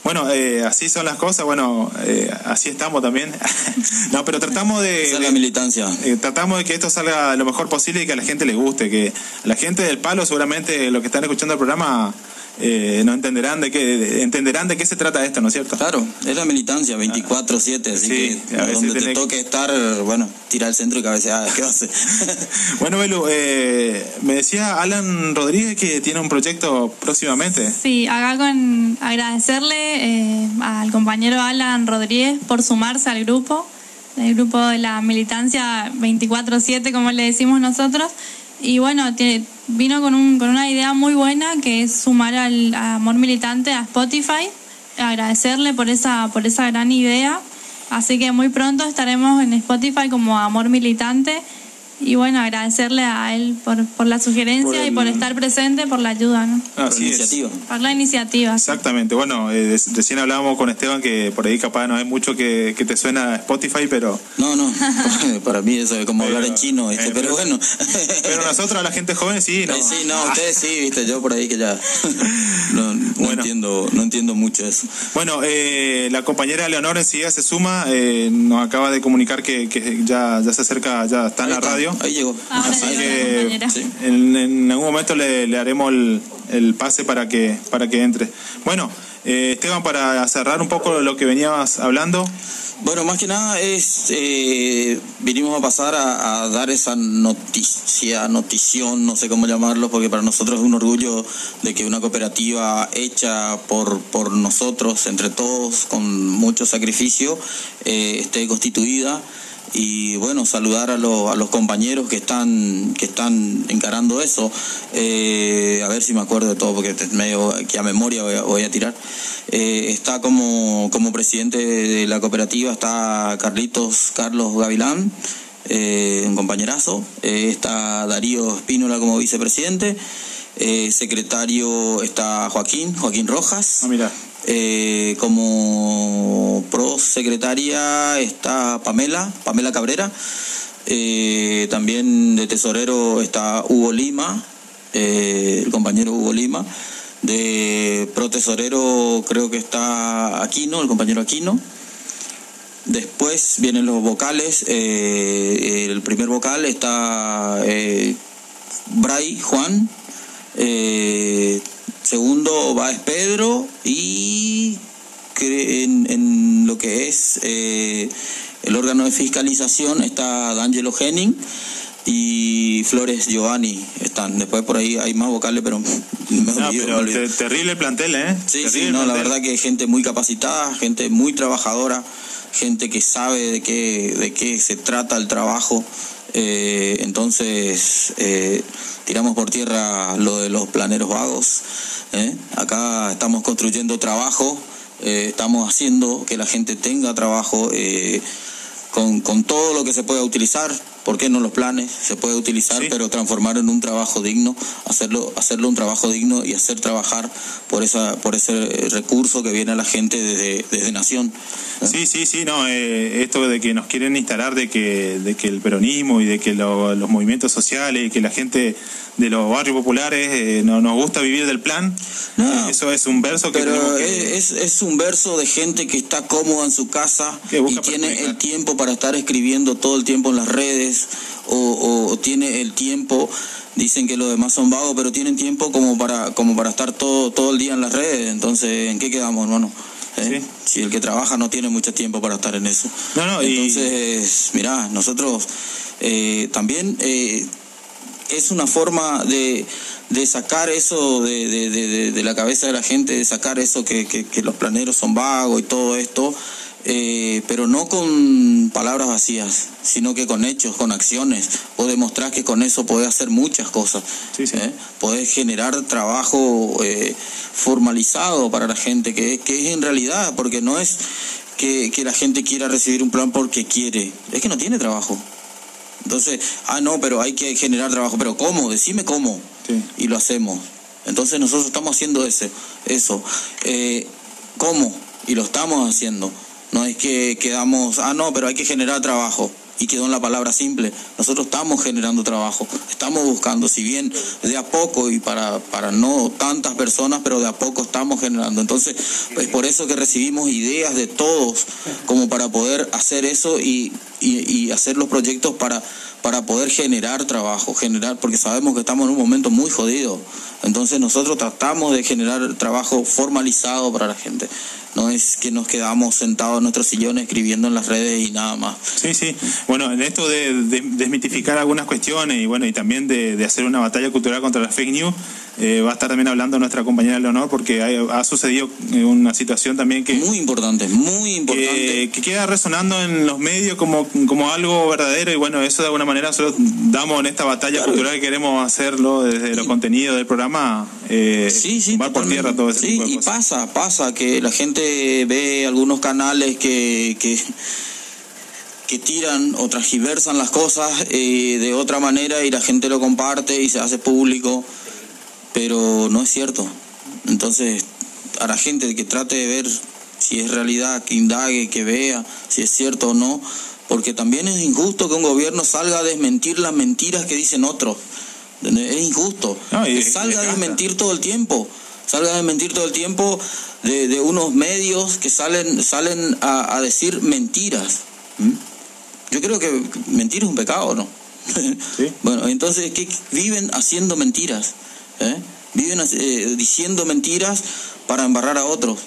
Bueno, eh, así son las cosas, bueno, eh, así estamos también. no, pero tratamos de... la militancia. tratamos de que esto salga lo mejor posible y que a la gente le guste, que a la gente del palo seguramente los que están escuchando el programa eh, no entenderán de qué entenderán de qué se trata esto, ¿no es cierto? Claro, es la militancia 24/7, así que donde te toque estar, bueno, tira al centro y cabeceada, ¿qué hace? bueno, Belu, eh, me decía Alan Rodríguez que tiene un proyecto próximamente. Sí, acá con agradecerle eh, al compañero Alan Rodríguez por sumarse al grupo, el grupo de la militancia 24/7, como le decimos nosotros y bueno, vino con, un, con una idea muy buena que es sumar al Amor Militante a Spotify, agradecerle por esa, por esa gran idea. Así que muy pronto estaremos en Spotify como Amor Militante y bueno, agradecerle a él por, por la sugerencia y por estar presente, por la ayuda, ¿no? por la iniciativa. Por la iniciativa. Exactamente. Bueno, eh, recién hablábamos con Esteban que por ahí capaz no hay mucho que, que te suena Spotify, pero... No, no, para mí eso es como hablar en chino, ¿viste? pero, bueno. pero nosotros, la gente joven, sí, ¿no? Sí, no, ustedes sí, ¿viste? Yo por ahí que ya no, no entiendo, no entiendo mucho eso. Bueno, eh, la compañera Leonor enseguida se suma, eh, nos acaba de comunicar que, que ya, ya se acerca, ya está en la radio Ahí llegó. Así que en, algún momento le, haremos el, pase para que, para que entre. Bueno, eh, Esteban, para cerrar un poco lo que venías hablando. Bueno, más que nada es, eh, vinimos a pasar a, dar esa noticia, notición, no sé cómo llamarlo, porque para nosotros es un orgullo de que una cooperativa hecha por, por nosotros, entre todos, con mucho sacrificio, eh, esté constituida y bueno, saludar a, a los compañeros que están, que están encarando eso. Eh, a ver si me acuerdo de todo, porque medio que a memoria voy a, tirar. Eh, está como, como presidente de la cooperativa, está Carlitos Carlos Gavilán. Eh, un compañerazo, está Darío Espínola como vicepresidente, secretario está Joaquín, Joaquín Rojas, ah, mira. Eh, como prosecretaria está Pamela, Pamela Cabrera. Eh, también de tesorero está Hugo Lima, eh, el compañero Hugo Lima. De protesorero creo que está Aquino, el compañero Aquino. Después vienen los vocales. el primer vocal está Bray Juan. Segundo va es Pedro y en, en lo que es eh, el órgano de fiscalización está D'Angelo Henning y Flores Giovanni están. Después por ahí hay más vocales, pero no, terrible plantel, ¿eh? Sí, sí, no, la verdad que gente muy capacitada, gente muy trabajadora, gente que sabe de qué, de qué se trata el trabajo. Eh, entonces, eh, tiramos por tierra lo de los planeros vagos. ¿Eh? Acá estamos construyendo trabajo, estamos haciendo que la gente tenga trabajo con, con, todo lo que se pueda utilizar, ¿por qué no los planes? Se puede utilizar, Sí. pero transformar en un trabajo digno, hacerlo, hacerlo un trabajo digno y hacer trabajar por esa, por ese eh, recurso que viene a la gente desde, desde Nación. Sí, sí, sí, no, eh, esto de que nos quieren instalar de que, de que el peronismo y de que lo- los movimientos sociales y que la gente de los barrios populares eh, no nos gusta vivir del plan, No. eh, eso es un verso que Pero que... es, es un verso de gente que está cómoda en su casa Que y tiene el tiempo para estar escribiendo todo el tiempo en las redes o, o- o tiene el tiempo, dicen que los demás son vagos, pero tienen tiempo como para como para estar todo todo el día en las redes. Entonces, ¿en qué quedamos, hermano? ¿Eh? Sí. Si el que trabaja no tiene mucho tiempo para estar en eso. No, no, y- Entonces, mirá, nosotros eh, también eh, es una forma de, de sacar eso de, de- de- la cabeza de la gente, de sacar eso que, que- que los planeros son vagos y todo esto, eh, pero no con palabras vacías, sino que con hechos, con acciones. O demostrar que con eso podés hacer muchas cosas. Sí, sí. ¿eh? Podés generar trabajo eh, formalizado para la gente, que, que es en realidad, porque no es que, que la gente quiera recibir un plan porque quiere, es que no tiene trabajo. Entonces, ah, no, pero hay que generar trabajo. Pero ¿cómo? Decime cómo. Sí. Y lo hacemos. Entonces nosotros estamos haciendo ese, eso. Eh, ¿Cómo? Y lo estamos haciendo. No es que quedamos, ah, no, pero hay que generar trabajo. Y quedó en la palabra simple. Nosotros estamos generando trabajo. Estamos buscando, si bien de a poco y para, para no tantas personas, pero de a poco estamos generando. Entonces, es por eso que recibimos ideas de todos como para poder hacer eso y, y, y hacer los proyectos para, para poder generar trabajo, generar, porque sabemos que estamos en un momento muy jodido. Entonces nosotros tratamos de generar trabajo formalizado para la gente. No es que nos quedamos sentados en nuestros sillones escribiendo en las redes y nada más. Sí, sí. Bueno, en esto de, de- desmitificar algunas cuestiones y bueno, y también de, de hacer una batalla cultural contra las fake news, eh, va a estar también hablando nuestra compañera Leonor porque hay- ha sucedido eh, una situación también que, Muy importante, muy importante. que, que queda resonando en los medios como, como algo verdadero y bueno, eso de alguna manera nosotros damos en esta batalla Claro. cultural que queremos hacerlo desde los contenidos del programa, eh, Sí, sí, tumbar por tierra todo ese Sí, tipo de y cosas. pasa, pasa que la gente ve algunos canales que, que, que tiran o transgiversan las cosas eh, de otra manera y la gente lo comparte y se hace público, pero no es cierto. Entonces, a la gente que trate de ver si es realidad, que indague, que vea si es cierto o no, porque también es injusto que un gobierno salga a desmentir las mentiras que dicen otros. Es injusto. No, y- que salga a desmentir todo el tiempo. Salga a desmentir todo el tiempo de, de unos medios que salen, salen a, a decir mentiras. ¿Mm? Yo creo que mentir es un pecado, ¿no? Sí. Bueno, entonces, ¿qué viven haciendo mentiras? ¿Eh? Viven eh, diciendo mentiras para embarrar a otros.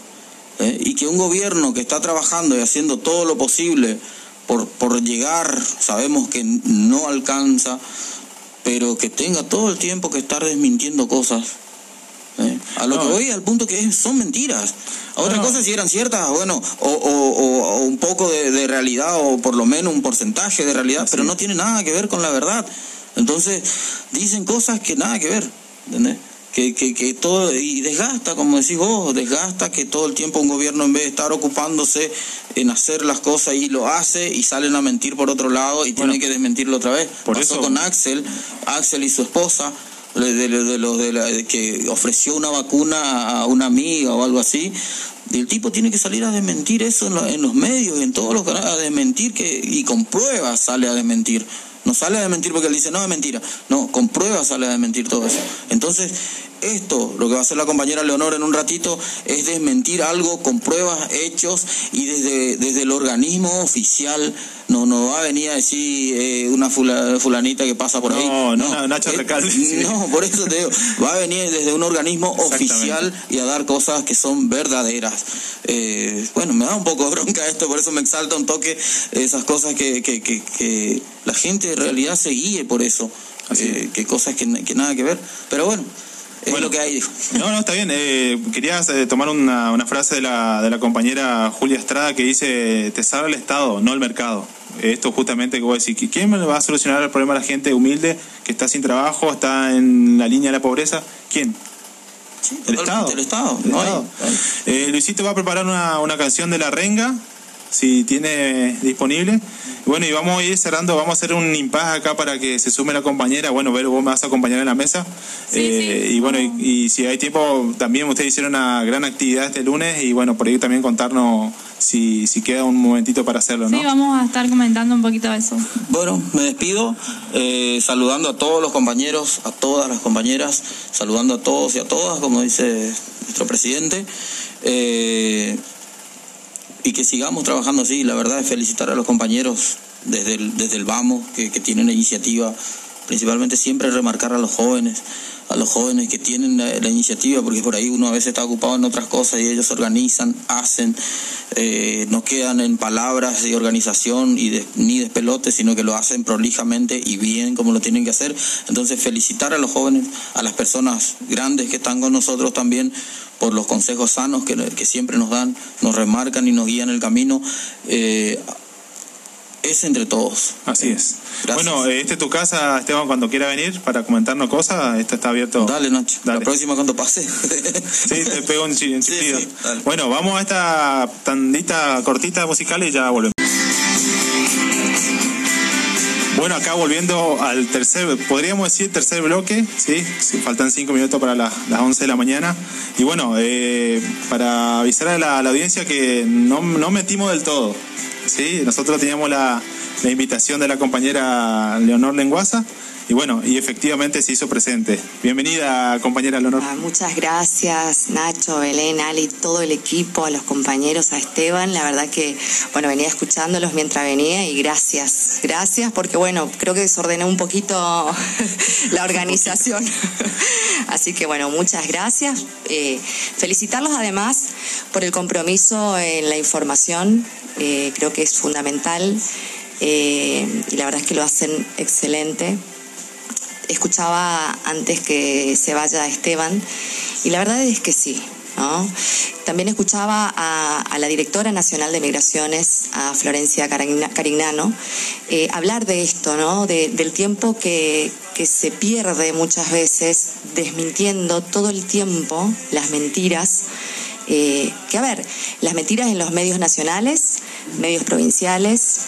¿eh? Y que un gobierno que está trabajando y haciendo todo lo posible por, por llegar, sabemos que no alcanza, pero que tenga todo el tiempo que estar desmintiendo cosas. ¿eh? A lo No. que voy al punto que es- son mentiras. Otra No, no. cosa si eran ciertas, bueno, o, o- o- o un poco de, de realidad o por lo menos un porcentaje de realidad, pero no tiene nada que ver con la verdad. Entonces dicen cosas que nada que ver, ¿entendés? Que, que, que todo, y desgasta, como decís vos, desgasta que todo el tiempo un gobierno en vez de estar ocupándose en hacer las cosas y lo hace y salen a mentir por otro lado y tienen que desmentirlo otra vez. por Pasó eso- con Axel, Axel y su esposa, de, de, de los de la- que ofreció una vacuna a una amiga o algo así. El tipo tiene que salir a desmentir eso en, lo- en los medios y en todos los canales, a desmentir que, y con pruebas sale a desmentir. No sale a desmentir porque él dice, no, es mentira. No, con pruebas sale a desmentir todo eso. Entonces, esto, lo que va a hacer la compañera Leonor en un ratito, es desmentir algo con pruebas, hechos, y desde, desde el organismo oficial no, no va a venir a decir eh, una fula- fulanita que pasa por No, ahí. no, Nacho Eh, Recalde, sí. No, por eso te digo, va a venir desde un organismo oficial y a dar cosas que son verdaderas. Eh, bueno, me da un poco de bronca esto, por eso me exalta un toque esas cosas que, que, que, que la gente en realidad se guíe por eso, Así eh, que cosas que, que nada que ver. Pero bueno, lo que hay. dijo. No, no, está bien. Eh, quería eh, tomar una, una frase de la, de la compañera Julia Estrada que dice, te salva el Estado, no el mercado. Esto justamente que voy a decir, ¿quién va a solucionar el problema a la gente humilde que está sin trabajo, está en la línea de la pobreza? ¿Quién? Sí, El Estado. El Estado. El no hay- Estado. hay. Eh, Luisito va a preparar una, una canción de La Renga si tiene disponible. Bueno, y vamos a ir cerrando, vamos a hacer un impas acá para que se sume la compañera. Bueno, Vero, vos me vas a acompañar en la mesa. Eh, y bueno, y, si hay tiempo, también ustedes hicieron una gran actividad este lunes y bueno, por ahí también contarnos si, si queda un momentito para hacerlo, ¿no? Sí, vamos a estar comentando un poquito de eso. Bueno, me despido eh, saludando a todos los compañeros, a todas las compañeras, saludando a todos y a todas, como dice nuestro presidente. Eh, y que sigamos trabajando así. La verdad es felicitar a los compañeros desde el, desde el Vamos, que, que tienen la iniciativa, principalmente siempre remarcar a los jóvenes, a los jóvenes que tienen la, iniciativa, porque por ahí uno a veces está ocupado en otras cosas y ellos organizan, hacen, eh, no quedan en palabras de organización y ni de pelote, sino que lo hacen prolijamente y bien como lo tienen que hacer. Entonces felicitar a los jóvenes, a las personas grandes que están con nosotros también por los consejos sanos que, que siempre nos dan, nos remarcan y nos guían el camino. Eh, es entre todos. Así es. Bueno, eh, este es tu casa, Esteban, cuando quiera venir para comentarnos cosas, este está abierto. Dale, Nacho. La próxima cuando pase. sí, te pego un, sí, bueno, vamos a esta tandita cortita musical y ya volvemos. Bueno, acá volviendo al tercer, podríamos decir tercer bloque, ¿sí? faltan cinco minutos para las 11 de la mañana. Y bueno, eh, para avisar a la, audiencia que no, no metimos del todo. ¿sí? Nosotros teníamos la, la invitación de la compañera Leonor Lenguaza y bueno, y efectivamente se hizo presente. Bienvenida, compañera Leonor. Ah, muchas gracias, Nacho, Belén, Ali, todo el equipo, a los compañeros, a Esteban. La verdad que, bueno, venía escuchándolos mientras venía y gracias, gracias, porque bueno, creo que desordené un poquito la organización. Así que bueno, muchas gracias. Eh, felicitarlos además por el compromiso en la información, eh, creo que es fundamental. Eh, y la verdad es que lo hacen excelente escuchaba antes que se vaya Esteban y la verdad es que sí. También escuchaba a, la directora nacional de migraciones, a Florencia Carignano, eh, hablar de esto, ¿no? del tiempo que, que se pierde muchas veces desmintiendo todo el tiempo las mentiras. Eh, que a ver, las mentiras en los medios nacionales, medios provinciales,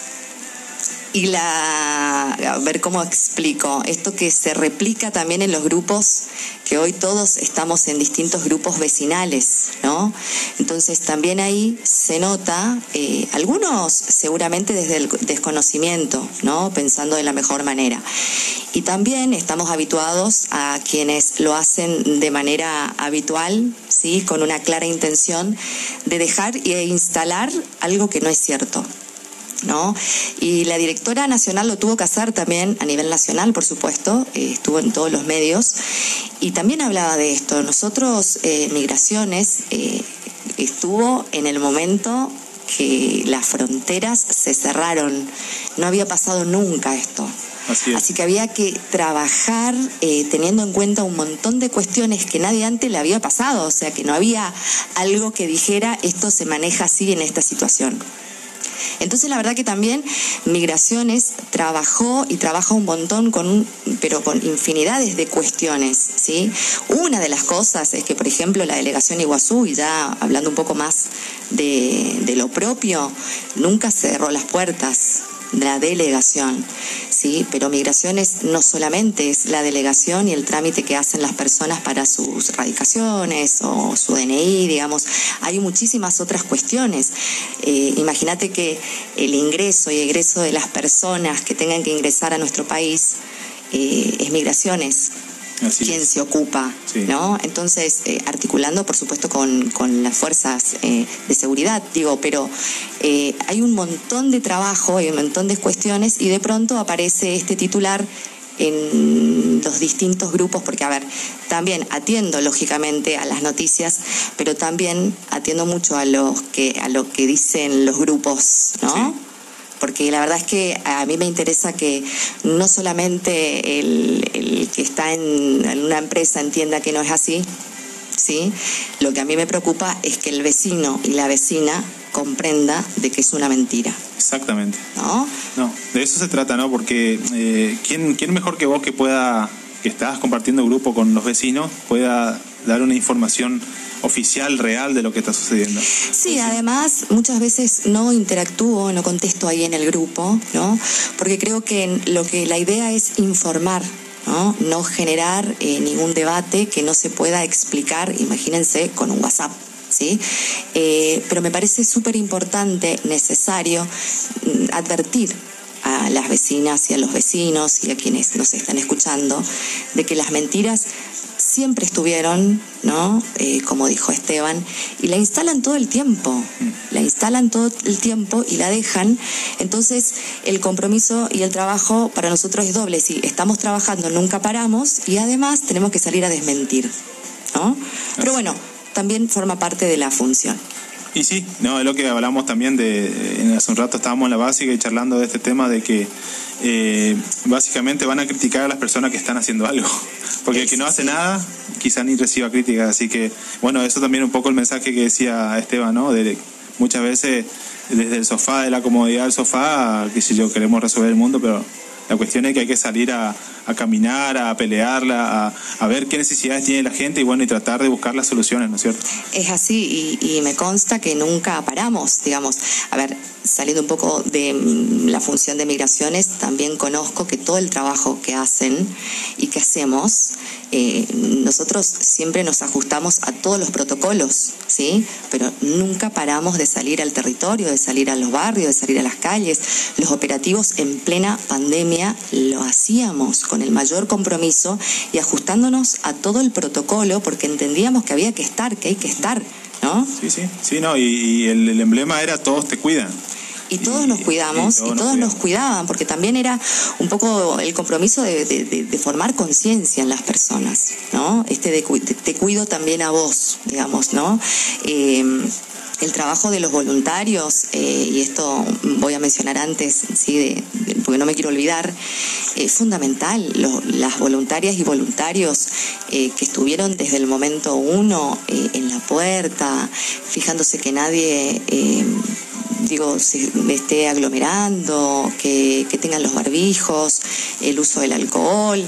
y la a ver cómo explico. Esto que se replica también en los grupos que hoy todos estamos en distintos grupos vecinales no entonces también ahí se nota eh, algunos seguramente desde el desconocimiento no pensando de la mejor manera. Y también estamos habituados a quienes lo hacen de manera habitual sí con una clara intención de dejar e instalar algo que no es cierto ¿no? Y la directora nacional lo tuvo que hacer también a nivel nacional, por supuesto, eh, estuvo en todos los medios y también hablaba de esto. Nosotros, eh, Migraciones, eh, estuvo en el momento que las fronteras se cerraron. No había pasado nunca esto. Así, que había que trabajar teniendo en cuenta un montón de cuestiones que nadie antes le había pasado, o sea que no había algo que dijera esto se maneja así en esta situación. Entonces la verdad que también Migraciones trabajó y trabaja un montón con pero con infinidades de cuestiones, ¿sí? Una de las cosas es que, por ejemplo, la delegación Iguazú, y ya hablando un poco más de, de lo propio, nunca cerró las puertas la delegación, ¿sí? Pero migraciones no solamente es la delegación y el trámite que hacen las personas para sus radicaciones o su DNI, digamos, hay muchísimas otras cuestiones. Eh, imagínate que el ingreso y egreso de las personas que tengan que ingresar a nuestro país eh, es migraciones quien se ocupa, ¿no? Entonces, eh, articulando, por supuesto, con, con las fuerzas eh, de seguridad, digo, pero eh, hay un montón de trabajo, hay un montón de cuestiones y de pronto aparece este titular en los distintos grupos, porque a ver, también atiendo lógicamente a las noticias, pero también atiendo mucho a los que a lo que dicen los grupos, ¿no? Porque la verdad es que a mí me interesa que no solamente el, que está en, una empresa entienda que no es así, ¿sí? Lo que a mí me preocupa es que el vecino y la vecina comprenda de que es una mentira. Exactamente. ¿No? No, de eso se trata, ¿no? Porque eh, ¿quién, ¿quién mejor que vos que pueda, que estás compartiendo grupo con los vecinos, pueda dar una información oficial, real de lo que está sucediendo. Sí, además muchas veces no interactúo, no contesto ahí en el grupo, ¿no? Porque creo que lo que la idea es informar. ¿no? no generar eh, ningún debate que no se pueda explicar, imagínense, con un WhatsApp. ¿Sí? Eh, pero me parece súper importante, necesario, mm, advertir a las vecinas y a los vecinos y a quienes nos están escuchando de que las mentiras siempre estuvieron, ¿no? Eh, como dijo Esteban, y la instalan todo el tiempo, la instalan todo el tiempo y la dejan. Entonces, el compromiso y el trabajo para nosotros es doble. Si estamos trabajando, nunca paramos y además tenemos que salir a desmentir, ¿no? Pero bueno, también forma parte de la función. Y sí, no, es lo que hablamos también de, hace un rato estábamos en la básica y charlando de este tema de que eh, básicamente van a criticar a las personas que están haciendo algo, porque el que no hace nada quizá ni reciba críticas, así que bueno, eso también un poco el mensaje que decía Esteban, ¿no? De muchas veces desde el sofá, de la comodidad del sofá, que si yo queremos resolver el mundo, pero la cuestión es que hay que salir a, caminar, a pelearla, a, ver qué necesidades tiene la gente y bueno, y tratar de buscar las soluciones, ¿no es cierto? Es así y, y me consta que nunca paramos, digamos. A ver, saliendo un poco de la función de migraciones, también conozco que todo el trabajo que hacen y que hacemos, eh, nosotros siempre nos ajustamos a todos los protocolos, ¿sí? Pero nunca paramos de salir al territorio, de salir a los barrios, de salir a las calles. Los operativos en plena pandemia lo hacíamos con el mayor compromiso y ajustándonos a todo el protocolo porque entendíamos que había que estar, que hay que estar. ¿No? Sí, sí, sí, no, y, el, el, emblema era todos te cuidan y todos nos cuidamos y, todos, nos, cuidaban, porque también era un poco el compromiso de, formar conciencia en las personas, ¿no? Este de, te cuido también a vos, digamos, ¿no? Em, el trabajo de los voluntarios, eh, y esto voy a mencionar antes, ¿sí? porque no me quiero olvidar, es fundamental. las voluntarias y voluntarios eh, que estuvieron desde el momento uno eh, en la puerta, fijándose que nadie digo, se esté aglomerando, que, tengan los barbijos, el uso del alcohol.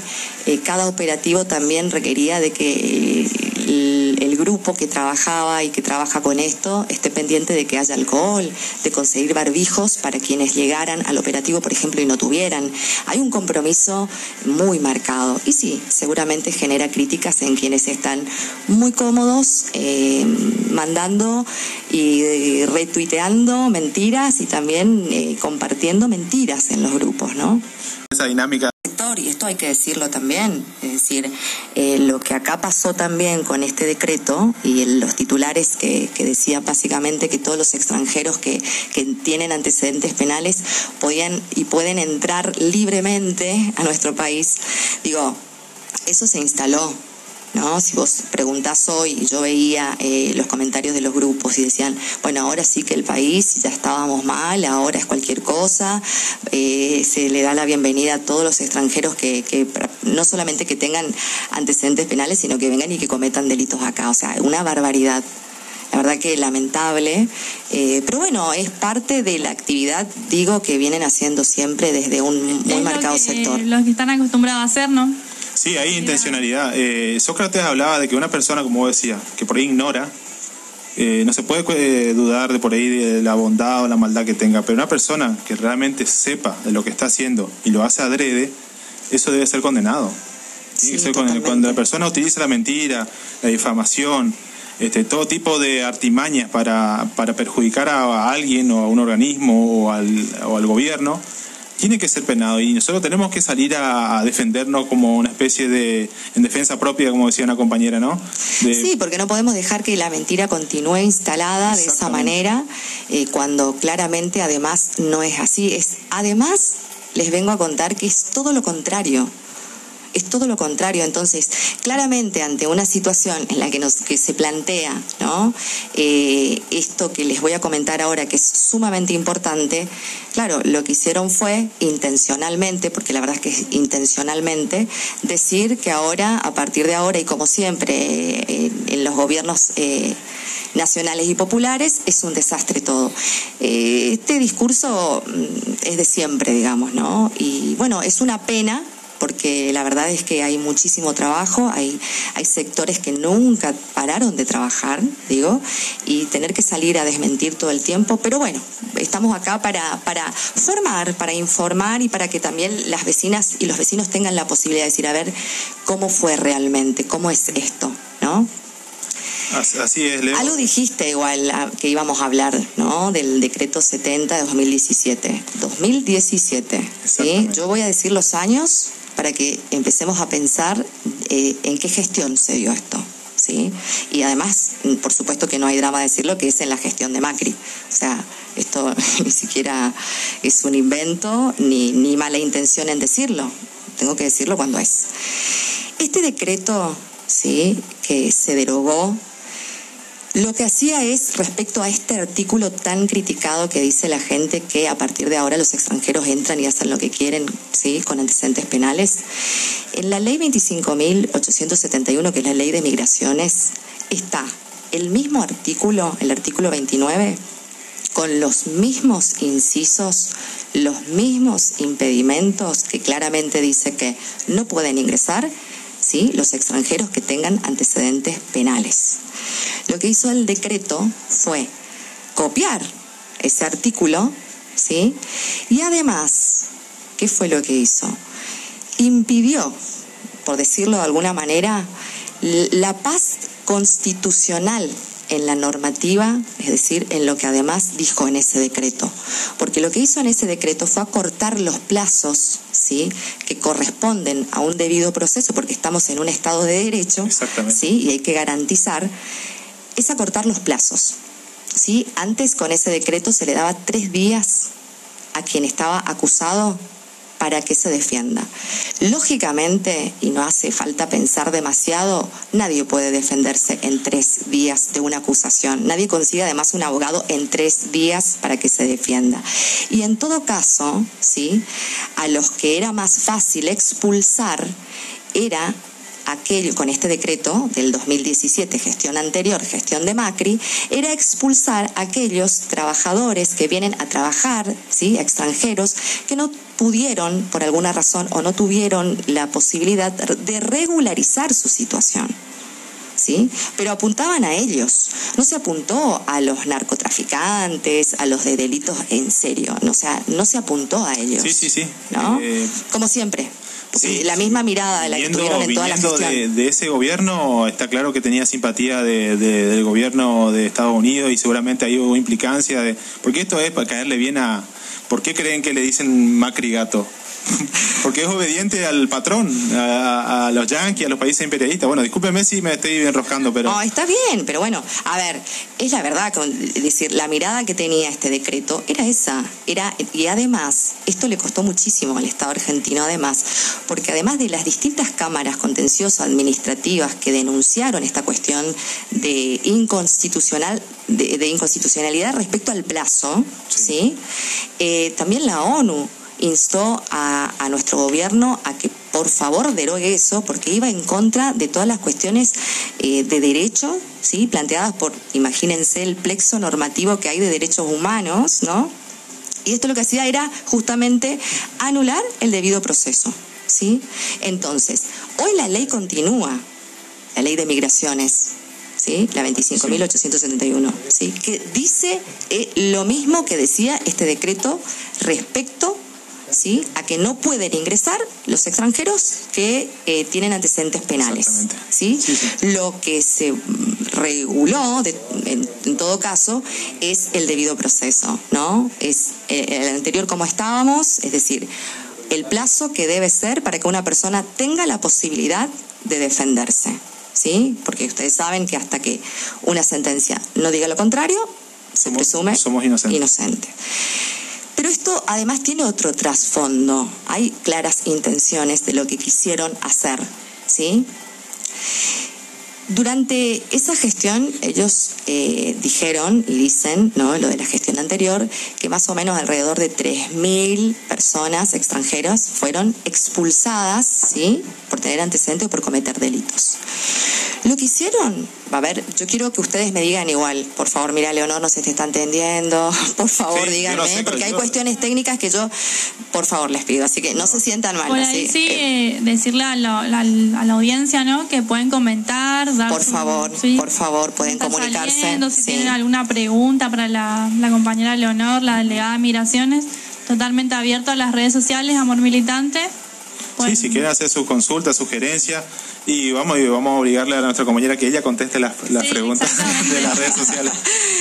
Eh, cada operativo también requería de que el, grupo que trabajaba y que trabaja con esto esté pendiente de que haya alcohol, de conseguir barbijos para quienes llegaran al operativo, por ejemplo, y no tuvieran. Hay un compromiso muy marcado y sí, seguramente genera críticas en quienes están muy cómodos eh, mandando y retuiteando mentiras y también eh, compartiendo mentiras en los grupos, ¿no? Esa dinámica y esto hay que decirlo también, es decir, eh, lo que acá pasó también con este decreto y los titulares que, que decían básicamente que todos los extranjeros que, que tienen antecedentes penales podían y pueden entrar libremente a nuestro país, digo, eso se instaló ¿no? Si vos preguntás hoy, yo veía eh, los comentarios de los grupos y decían, bueno, ahora sí que el país ya estábamos mal, ahora es cualquier cosa, eh, se le da la bienvenida a todos los extranjeros que, que no solamente que tengan antecedentes penales, sino que vengan y que cometan delitos acá, o sea, una barbaridad. La verdad que lamentable, eh, pero bueno, es parte de la actividad, digo, que vienen haciendo siempre desde un muy marcado sector. Los que están acostumbrados a hacer, ¿no? Sí, hay intencionalidad. Eh, Sócrates hablaba de que una persona, como decía, que por ahí ignora, eh, no se puede eh, dudar de por ahí de la bondad o la maldad que tenga, pero una persona que realmente sepa de lo que está haciendo y lo hace adrede, eso debe ser condenado. cuando, la persona utiliza la mentira, la difamación, este, todo tipo de artimañas para, para perjudicar a, alguien o a un organismo o al, o al gobierno, tiene que ser penado y nosotros tenemos que salir a, defendernos como una especie de en defensa propia, como decía una compañera, ¿no? Sí, porque no podemos dejar que la mentira continúe instalada de esa manera eh, cuando claramente además no es así. Es además les vengo a contar que es todo lo contrario es todo lo contrario. Entonces, claramente ante una situación en la que, nos, que se plantea ¿no? Eh, esto que les voy a comentar ahora, que es sumamente importante, claro, lo que hicieron fue intencionalmente, porque la verdad es que es intencionalmente, decir que ahora, a partir de ahora y como siempre eh, en los gobiernos eh, nacionales y populares, es un desastre todo. este discurso mm, es de siempre, digamos, ¿no? Y bueno, es una pena porque la verdad es que hay muchísimo trabajo, hay, hay sectores que nunca pararon de trabajar, digo, y tener que salir a desmentir todo el tiempo, pero bueno, estamos acá para, para formar, para informar y para que también las vecinas y los vecinos tengan la posibilidad de decir, a ver, cómo fue realmente, cómo es esto, ¿no? Así es, Leo. Algo dijiste igual que íbamos a hablar, ¿no? Del decreto 70 de 2017. 2017, ¿sí? Yo voy a decir los años para que empecemos a pensar eh, en qué gestión se dio esto. ¿Sí? Y además, por supuesto que no hay drama decirlo, que es en la gestión de Macri. O sea, esto ni siquiera es un invento ni, ni mala intención en decirlo. Tengo que decirlo cuando es. Este decreto, ¿sí? Que se derogó lo que hacía es, respecto a este artículo tan criticado que dice la gente que a partir de ahora los extranjeros entran y hacen lo que quieren, ¿sí? Con antecedentes penales. En la ley 25.871, que es la ley de migraciones, está el mismo artículo, el artículo 29, con los mismos incisos, los mismos impedimentos que claramente dice que no pueden ingresar los extranjeros que tengan antecedentes penales. Lo que hizo el decreto fue copiar ese artículo, ¿sí? Y además, ¿qué fue lo que hizo? Impidió, por decirlo de alguna manera, la paz constitucional en la normativa, es decir, en lo que además dijo en ese decreto. Porque lo que hizo en ese decreto fue acortar los plazos ¿sí? que corresponden a un debido proceso, porque estamos en un Estado de Derecho ¿sí? y hay que garantizar, es acortar los plazos. ¿sí? Antes con ese decreto se le daba tres días a quien estaba acusado para que se defienda. Lógicamente, y no hace falta pensar demasiado, nadie puede defenderse en tres días de una acusación. Nadie consigue además un abogado en tres días para que se defienda. Y en todo caso, ¿sí? a los que era más fácil expulsar era aquello con este decreto del 2017, gestión anterior, gestión de Macri, era expulsar a aquellos trabajadores que vienen a trabajar, ¿sí? extranjeros, que no pudieron, por alguna razón, o no tuvieron la posibilidad de regularizar su situación. ¿Sí? Pero apuntaban a ellos. No se apuntó a los narcotraficantes, a los de delitos en serio. O sea, no se apuntó a ellos. Sí, sí, sí. ¿No? Eh, Como siempre. Sí, la misma mirada la que tuvieron en toda la gestión. De, ese gobierno, está claro que tenía simpatía del gobierno de Estados Unidos y seguramente ahí hubo implicancia de... Porque esto es para caerle bien a... ¿Por qué creen que le dicen Macri gato? Porque es obediente al patrón, a, los yanquis, a los países imperialistas. Bueno, discúlpeme si me estoy enroscando, pero... No, está bien, pero bueno, a ver, es la verdad, es decir, la mirada que tenía este decreto era esa, era y además, esto le costó muchísimo al Estado argentino, además, porque además de las distintas cámaras contenciosas administrativas que denunciaron esta cuestión de inconstitucional, de, inconstitucionalidad respecto al plazo, ¿sí? Eh, también la ONU instó a, nuestro gobierno a que por favor derogue eso, porque iba en contra de todas las cuestiones eh, de derecho, ¿sí? planteadas por, imagínense, el plexo normativo que hay de derechos humanos, ¿no? Y esto lo que hacía era justamente anular el debido proceso, ¿sí? Entonces, hoy la ley continúa, la ley de migraciones, ¿sí? La 25.871, ¿sí? Que dice eh, lo mismo que decía este decreto respecto ¿sí? a que no pueden ingresar los extranjeros que eh, tienen antecedentes penales. ¿sí? Lo que se reguló, en, todo caso, es el debido proceso, ¿no? Es eh, el anterior como estábamos, es decir, el plazo que debe ser para que una persona tenga la posibilidad de defenderse. ¿Sí? Porque ustedes saben que hasta que una sentencia no diga lo contrario, se presume somos inocentes. inocente. Pero esto además tiene otro trasfondo. Hay claras intenciones de lo que quisieron hacer, ¿sí? Durante esa gestión ellos eh, dijeron y dicen, ¿no? lo de la gestión anterior, que más o menos alrededor de 3.000 personas extranjeras fueron expulsadas ¿sí? por tener antecedentes o por cometer delitos. Lo que hicieron a ver, yo quiero que ustedes me digan igual, por favor, mira, Leonor, no se te está entendiendo, por favor, Sí, díganme, no sé, porque hay yo- cuestiones técnicas que yo, por favor, les pido, así que no se sientan mal. Por así, ahí sí, eh, eh, decirle a la, la- a la audiencia, ¿no? Que pueden comentar, dar por su- favor, sí, por favor, pueden comunicarse. saliendo, si sí. tienen alguna pregunta para la, la compañera Leonor, la delegada de Migraciones, totalmente abierto a las redes sociales, Amor Militante. Sí, si quieren hacer su consulta, sugerencia, y vamos, y vamos a obligarle a nuestra compañera que ella conteste las, las Sí, preguntas de las redes sociales.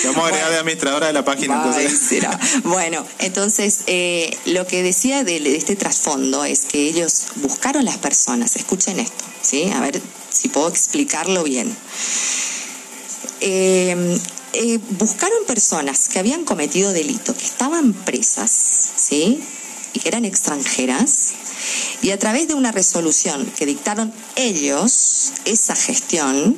Le vamos a agregar de administradora de la página. Entonces. Bueno, entonces eh, lo que decía de, de este trasfondo es que ellos buscaron las personas, escuchen esto, ¿sí? A ver si puedo explicarlo bien. Eh, eh, buscaron personas que habían cometido delito, que estaban presas, ¿sí? Y que eran extranjeras, y a través de una resolución que dictaron ellos, esa gestión,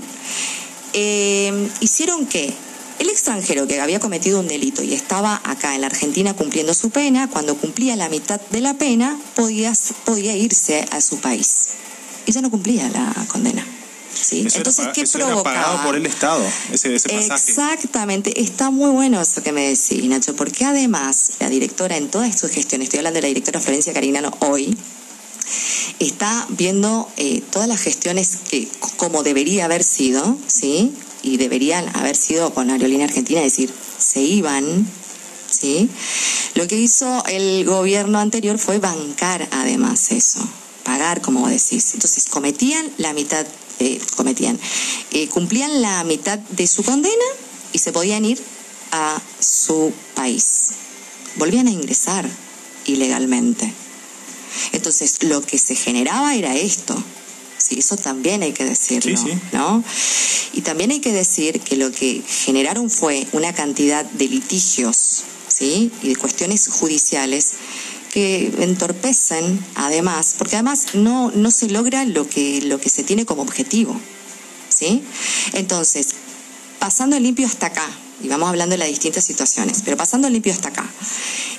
eh, hicieron que el extranjero que había cometido un delito y estaba acá en la Argentina cumpliendo su pena, cuando cumplía la mitad de la pena, podía, podía irse a su país. Y ya no cumplía la condena. ¿sí? Eso Entonces, era, ¿qué eso era provocaba? pagado por el Estado, ese, ese pasaje. Exactamente, está muy bueno eso que me decís, Nacho, porque además la directora en toda su gestión, estoy hablando de la directora Florencia Carinano hoy, está viendo eh, todas las gestiones que como debería haber sido, ¿sí? Y deberían haber sido con Aerolínea Argentina, es decir, se iban, ¿sí? Lo que hizo el gobierno anterior fue bancar además eso, pagar, como decís. Entonces, cometían la mitad, eh, cometían, eh, cumplían la mitad de su condena y se podían ir a su país. Volvían a ingresar ilegalmente. Entonces, lo que se generaba era esto. Sí, eso también hay que decirlo, Sí, sí. ¿no? Y también hay que decir que lo que generaron fue una cantidad de litigios, ¿sí? Y de cuestiones judiciales que entorpecen, además, porque además no, no se logra lo que, lo que se tiene como objetivo, ¿sí? Entonces, pasando el limpio hasta acá, y vamos hablando de las distintas situaciones, pero pasando el limpio hasta acá,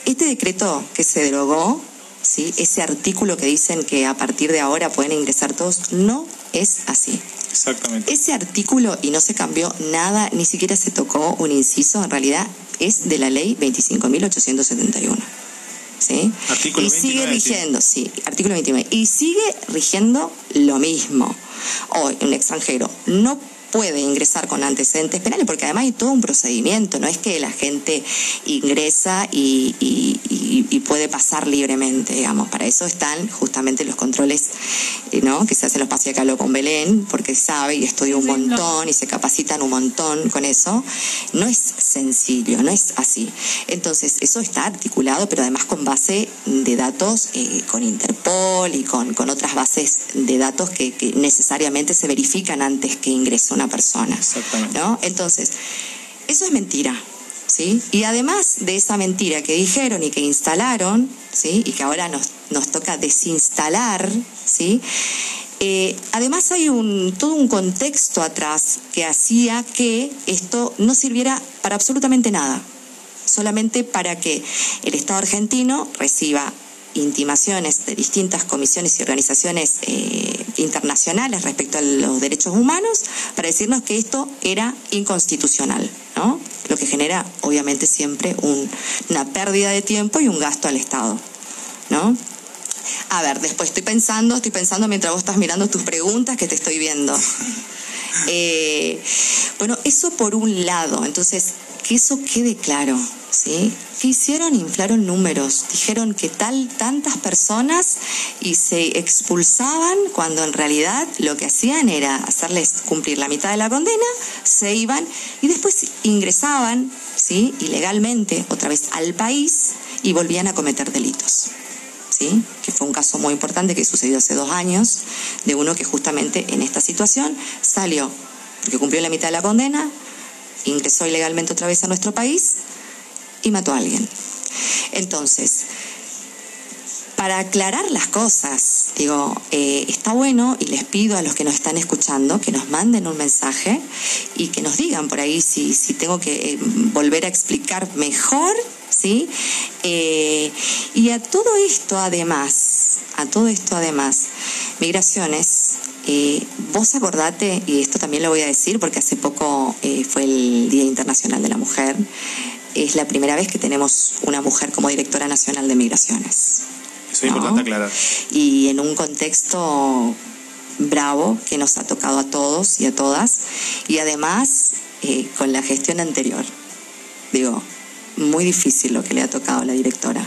este decreto que se derogó, ¿sí? ese artículo que dicen que a partir de ahora pueden ingresar todos, no es así. Exactamente. Ese artículo, y no se cambió nada, ni siquiera se tocó un inciso, en realidad es de la ley 25.871. ¿Sí? Artículo y sigue 29, sí. rigiendo, sí, artículo 29. Y sigue rigiendo lo mismo. Hoy, un extranjero no puede ingresar con antecedentes penales porque además hay todo un procedimiento, no es que la gente ingresa y, y- y- y puede pasar libremente, digamos, para eso están justamente los controles eh, ¿no? que se hacen los pasos calor con Belén, porque sabe y estudia un montón y se capacitan un montón con eso, no es sencillo, no es así. Entonces, eso está articulado, pero además con base de datos eh, con Interpol y con, con otras bases de datos que, que necesariamente se verifican antes que ingrese una persona. Exactamente. ¿no? Entonces, eso es mentira. ¿Sí? Y además de esa mentira que dijeron y que instalaron, ¿sí? Y que ahora nos, nos toca desinstalar, ¿sí? Eh, además hay un, todo un contexto atrás que hacía que esto no sirviera para absolutamente nada, solamente para que el Estado argentino reciba intimaciones de distintas comisiones y organizaciones eh, internacionales respecto a los derechos humanos para decirnos que esto era inconstitucional, ¿no? Lo que genera, obviamente, siempre un- una pérdida de tiempo y un gasto al Estado, ¿no? A ver, después estoy pensando, estoy pensando mientras vos estás mirando tus preguntas que te estoy viendo. Eh, bueno, eso por un lado, entonces, que eso quede claro, ¿sí? ¿Qué hicieron? Inflaron números, dijeron que tal, tantas personas y se expulsaban cuando en realidad lo que hacían era hacerles cumplir la mitad de la condena, se iban y después ingresaban, ¿sí? Ilegalmente otra vez al país y volvían a cometer delitos. ¿sí? que fue un caso muy importante que sucedió hace dos años, de uno que justamente en esta situación salió, porque cumplió la mitad de la condena, ingresó ilegalmente otra vez a nuestro país y mató a alguien. Entonces, para aclarar las cosas, digo, eh, está bueno y les pido a los que nos están escuchando que nos manden un mensaje y que nos digan por ahí si, si tengo que eh, volver a explicar mejor, ¿sí? Eh, y a todo esto además, a todo esto además, Migraciones eh, vos acordate, y esto también lo voy a decir porque hace poco eh, fue el Día Internacional de la Mujer, es la primera vez que tenemos una mujer como directora nacional de migraciones. Eso es importante aclarar. Y en un contexto bravo que nos ha tocado a todos y a todas, y además eh, con la gestión anterior. Digo, muy difícil lo que le ha tocado a la directora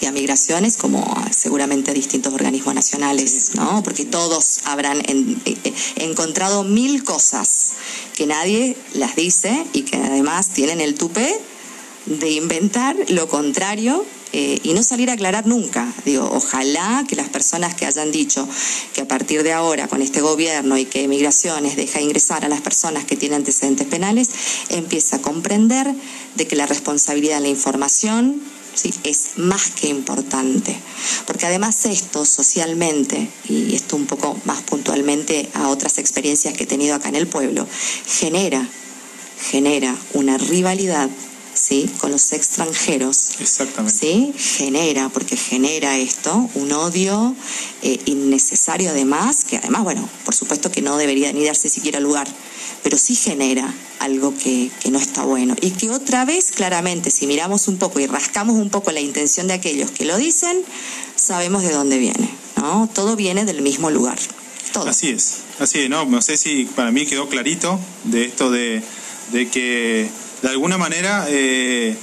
y a migraciones como seguramente a distintos organismos nacionales, ¿no? Porque todos habrán eh, eh, encontrado mil cosas que nadie las dice y que además tienen el tupé de inventar lo contrario eh, y no salir a aclarar nunca. Digo, ojalá que las personas que hayan dicho que a partir de ahora con este gobierno y que migraciones deja ingresar a las personas que tienen antecedentes penales, empiece a comprender de que la responsabilidad de la información ¿sí? es más que importante. Porque además esto socialmente, y esto un poco más puntualmente a otras experiencias que he tenido acá en el pueblo, genera, genera una rivalidad ¿sí? con los extranjeros. Exactamente. ¿sí? Genera, porque genera esto, un odio eh, innecesario además, que además, bueno, por supuesto que no debería ni darse siquiera lugar, pero sí genera algo que, que, no está bueno. Y que otra vez, claramente, si miramos un poco y rascamos un poco la intención de aquellos que lo dicen, sabemos de dónde viene, ¿no? Todo viene del mismo lugar. Todo. Así es, así no, no sé si para mí quedó clarito de esto de, de que de alguna manera eh,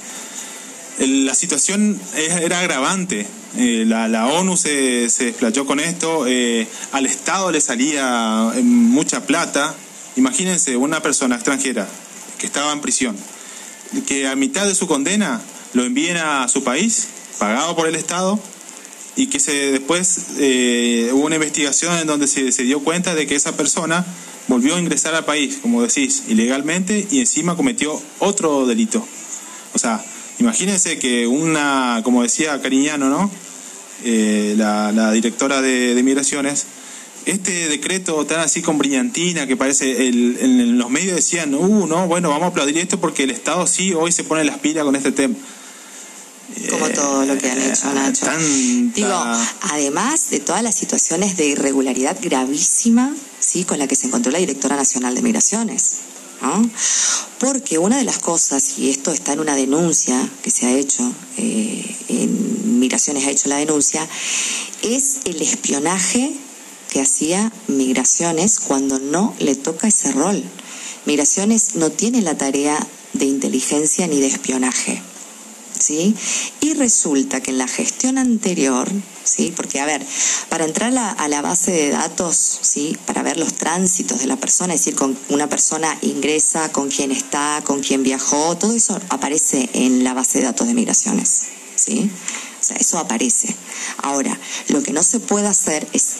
la situación era agravante. Eh, la, la, ONU se, se desplayó con esto, eh, al Estado le salía eh, mucha plata. Imagínense una persona extranjera que estaba en prisión, que a mitad de su condena lo envíen a su país, pagado por el Estado, y que se después eh, hubo una investigación en donde se, dio cuenta de que esa persona volvió a ingresar al país, como decís, ilegalmente y encima cometió otro delito. O sea, imagínense que una, como decía Cariñano, ¿no? Eh, la, la, directora de, de, Migraciones, este decreto tan así con brillantina que parece, el, en los medios decían, uh, no, bueno, vamos a aplaudir esto porque el Estado sí hoy se pone las pilas con este tema. Como todo lo que han hecho, Nacho. Digo, además de todas las situaciones de irregularidad gravísima ¿sí? con la que se encontró la directora nacional de migraciones. ¿no? Porque una de las cosas, y esto está en una denuncia que se ha hecho, eh, en Migraciones ha hecho la denuncia, es el espionaje hacía Migraciones cuando no le toca ese rol. Migraciones no tiene la tarea de inteligencia ni de espionaje. ¿Sí? Y resulta que en la gestión anterior, ¿sí? Porque, a ver, para entrar a la, a la, base de datos, ¿sí? Para ver los tránsitos de la persona, es decir, con una persona ingresa, con quién está, con quién viajó, todo eso aparece en la base de datos de migraciones, ¿sí? O sea, eso aparece. Ahora, lo que no se puede hacer es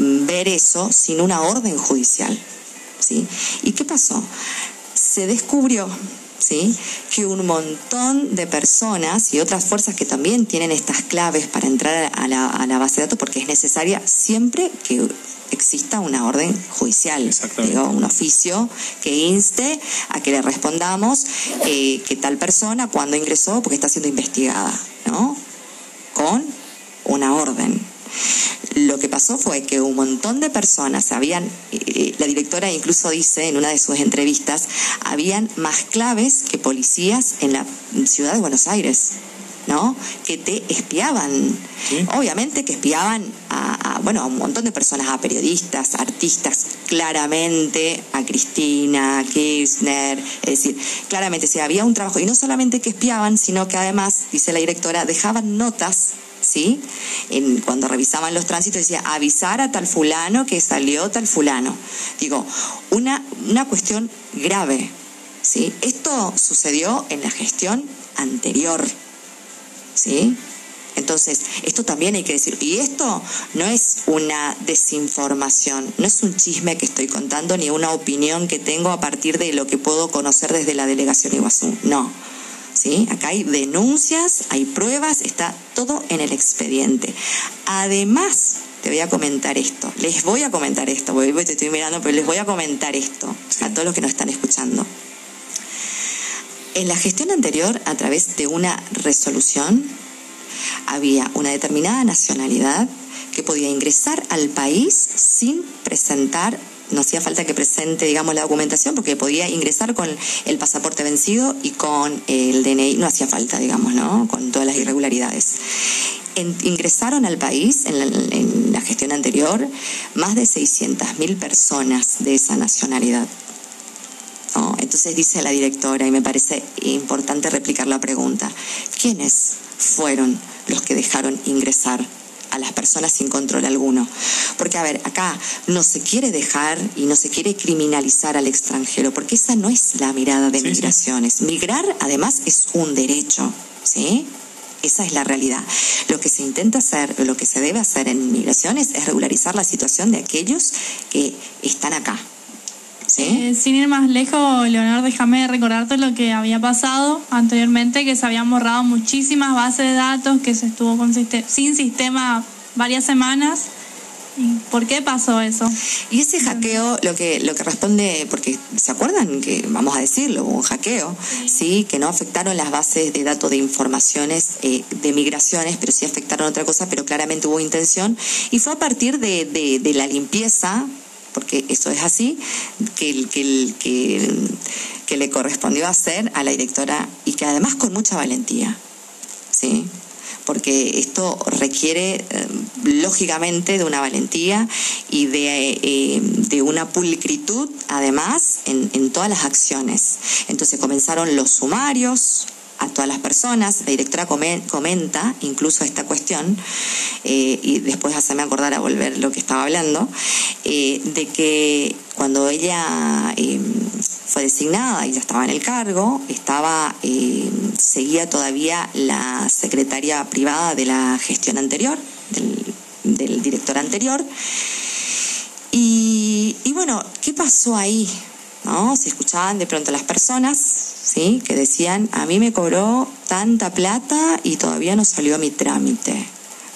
ver eso sin una orden judicial, ¿sí? ¿Y qué pasó? Se descubrió ¿sí? que un montón de personas y otras fuerzas que también tienen estas claves para entrar a la, a la base de datos, porque es necesaria siempre que exista una orden judicial, digo, un oficio que inste a que le respondamos eh, que tal persona cuando ingresó porque está siendo investigada, ¿no? Con una orden. Lo que pasó fue que un montón de personas habían, eh, la directora incluso dice en una de sus entrevistas, habían más claves que policías en la ciudad de Buenos Aires. ¿no? Que te espiaban. ¿Sí? Obviamente que espiaban a, a, bueno, a un montón de personas, a periodistas, artistas, claramente a Cristina, a Kirchner, es decir, claramente, si había un trabajo, y no solamente que espiaban, sino que además, dice la directora, dejaban notas ¿sí? En, cuando revisaban los tránsitos decía avisar a tal fulano que salió tal fulano. Digo, una, una cuestión grave, ¿sí? Esto sucedió en la gestión anterior, ¿sí? Entonces, esto también hay que decir, y esto no es una desinformación, no es un chisme que estoy contando ni una opinión que tengo a partir de lo que puedo conocer desde la delegación Iguazú, no. ¿Sí? Acá hay denuncias, hay pruebas, está todo en el expediente. Además, te voy a comentar esto, les voy a comentar esto, porque te estoy mirando, pero les voy a comentar esto sí. a todos los que nos están escuchando. En la gestión anterior, a través de una resolución, había una determinada nacionalidad que podía ingresar al país sin presentar no hacía falta que presente, digamos, la documentación porque podía ingresar con el pasaporte vencido y con el DNI, no hacía falta, digamos, ¿no? Con todas las irregularidades. ingresaron al país en la, gestión anterior más de 600.000 personas de esa nacionalidad. Entonces dice la directora, y me parece importante replicar la pregunta, ¿quiénes fueron los que dejaron ingresar a las personas sin control alguno. Porque, a ver, acá no se quiere dejar y no se quiere criminalizar al extranjero, porque esa no es la mirada de migraciones. Migrar, además, es un derecho, ¿sí? Esa es la realidad. Lo que se intenta hacer, lo que se debe hacer en migraciones es regularizar la situación de aquellos que están acá, eh, sin ir más lejos, Leonardo, déjame recordarte lo que había pasado anteriormente, que se habían borrado muchísimas bases de datos, que se estuvo con sin sistema varias semanas. ¿Por qué pasó eso? Y ese hackeo, lo que lo que responde, porque se acuerdan que vamos a decirlo, hubo un hackeo, sí, que no afectaron las bases de datos de informaciones eh, de migraciones, pero sí afectaron otra cosa, pero claramente hubo intención y fue a partir de, de la limpieza porque eso es así, que, que, que, que le correspondió hacer a la directora y que además con mucha valentía, ¿sí? porque esto requiere eh, lógicamente de una valentía y de, eh, de una pulcritud además en, en, todas las acciones. Entonces comenzaron los sumarios, a todas las personas. La directora comenta incluso esta cuestión, eh, y después hacerme acordar a volver lo que estaba hablando, eh, de que cuando ella eh, fue designada y ya estaba en el cargo, estaba, seguía todavía la secretaria privada de la gestión anterior, del, director anterior. Y, y bueno, ¿qué pasó ahí? ¿no? Se escuchaban de pronto las personas, ¿sí? Que decían, a mí me cobró tanta plata y todavía no salió mi trámite.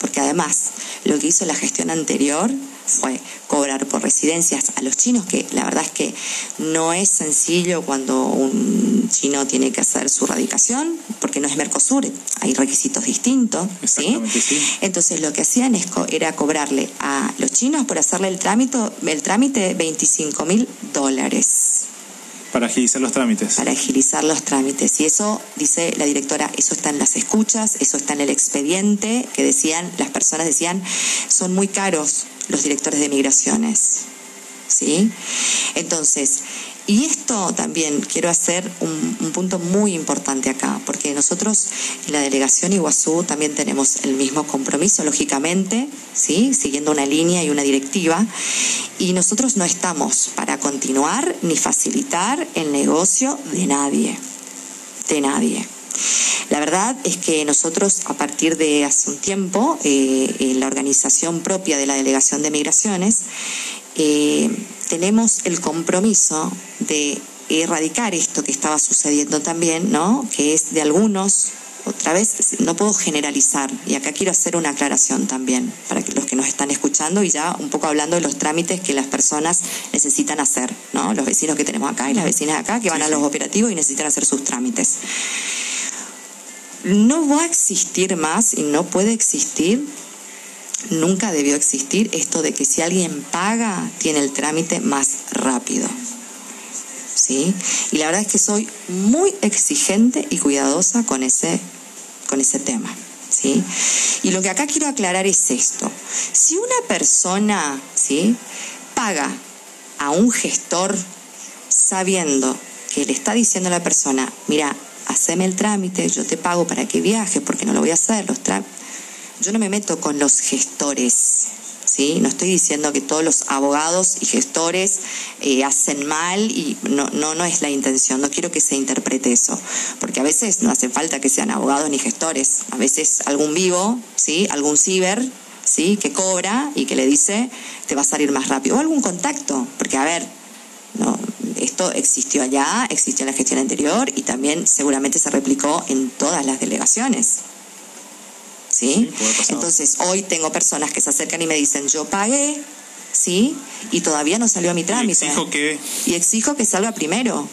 Porque además, lo que hizo la gestión anterior fue cobrar por residencias a los chinos, que la verdad es que no es sencillo cuando un chino tiene que hacer su radicación, porque no es Mercosur, hay requisitos distintos. ¿sí? Entonces lo que hacían era cobrarle a los chinos por hacerle el trámite, el trámite 25 mil dólares. Para agilizar los trámites. Para agilizar los trámites. Y eso, dice la directora, eso está en las escuchas, eso está en el expediente, que decían, las personas decían, son muy caros los directores de migraciones. ¿Sí? Entonces, y esto también quiero hacer un, punto muy importante acá, porque nosotros en la delegación Iguazú también tenemos el mismo compromiso, lógicamente, ¿sí? siguiendo una línea y una directiva, y nosotros no estamos para continuar ni facilitar el negocio de nadie, de nadie. La verdad es que nosotros, a partir de hace un tiempo, eh, en la organización propia de la Delegación de Migraciones, eh, tenemos el compromiso de erradicar esto que estaba sucediendo también, ¿no? Que es de algunos, otra vez, no puedo generalizar, y acá quiero hacer una aclaración también para que los que nos están escuchando y ya un poco hablando de los trámites que las personas necesitan hacer, ¿no? Los vecinos que tenemos acá y las vecinas acá que van a los operativos y necesitan hacer sus trámites. No va a existir más y no puede existir nunca debió existir esto de que si alguien paga, tiene el trámite más rápido. ¿Sí? Y la verdad es que soy muy exigente y cuidadosa con ese, con ese tema. ¿Sí? Y lo que acá quiero aclarar es esto. Si una persona ¿sí? paga a un gestor sabiendo que le está diciendo a la persona, mira, haceme el trámite, yo te pago para que viaje porque no lo voy a hacer, los trámites yo no me meto con los gestores, ¿sí? No estoy diciendo que todos los abogados y gestores eh, hacen mal y no, no, no es la intención, no quiero que se interprete eso, porque a veces no hace falta que sean abogados ni gestores, a veces algún vivo, ¿sí? Algún ciber, ¿sí? Que cobra y que le dice, te va a salir más rápido, o algún contacto, porque a ver, no, esto existió allá, existió en la gestión anterior y también seguramente se replicó en todas las delegaciones. ¿Sí? Entonces, hoy tengo personas que se acercan y me dicen, yo pagué, ¿sí? Y todavía no salió a mi trámite. Y exijo que... Y exijo que salga primero.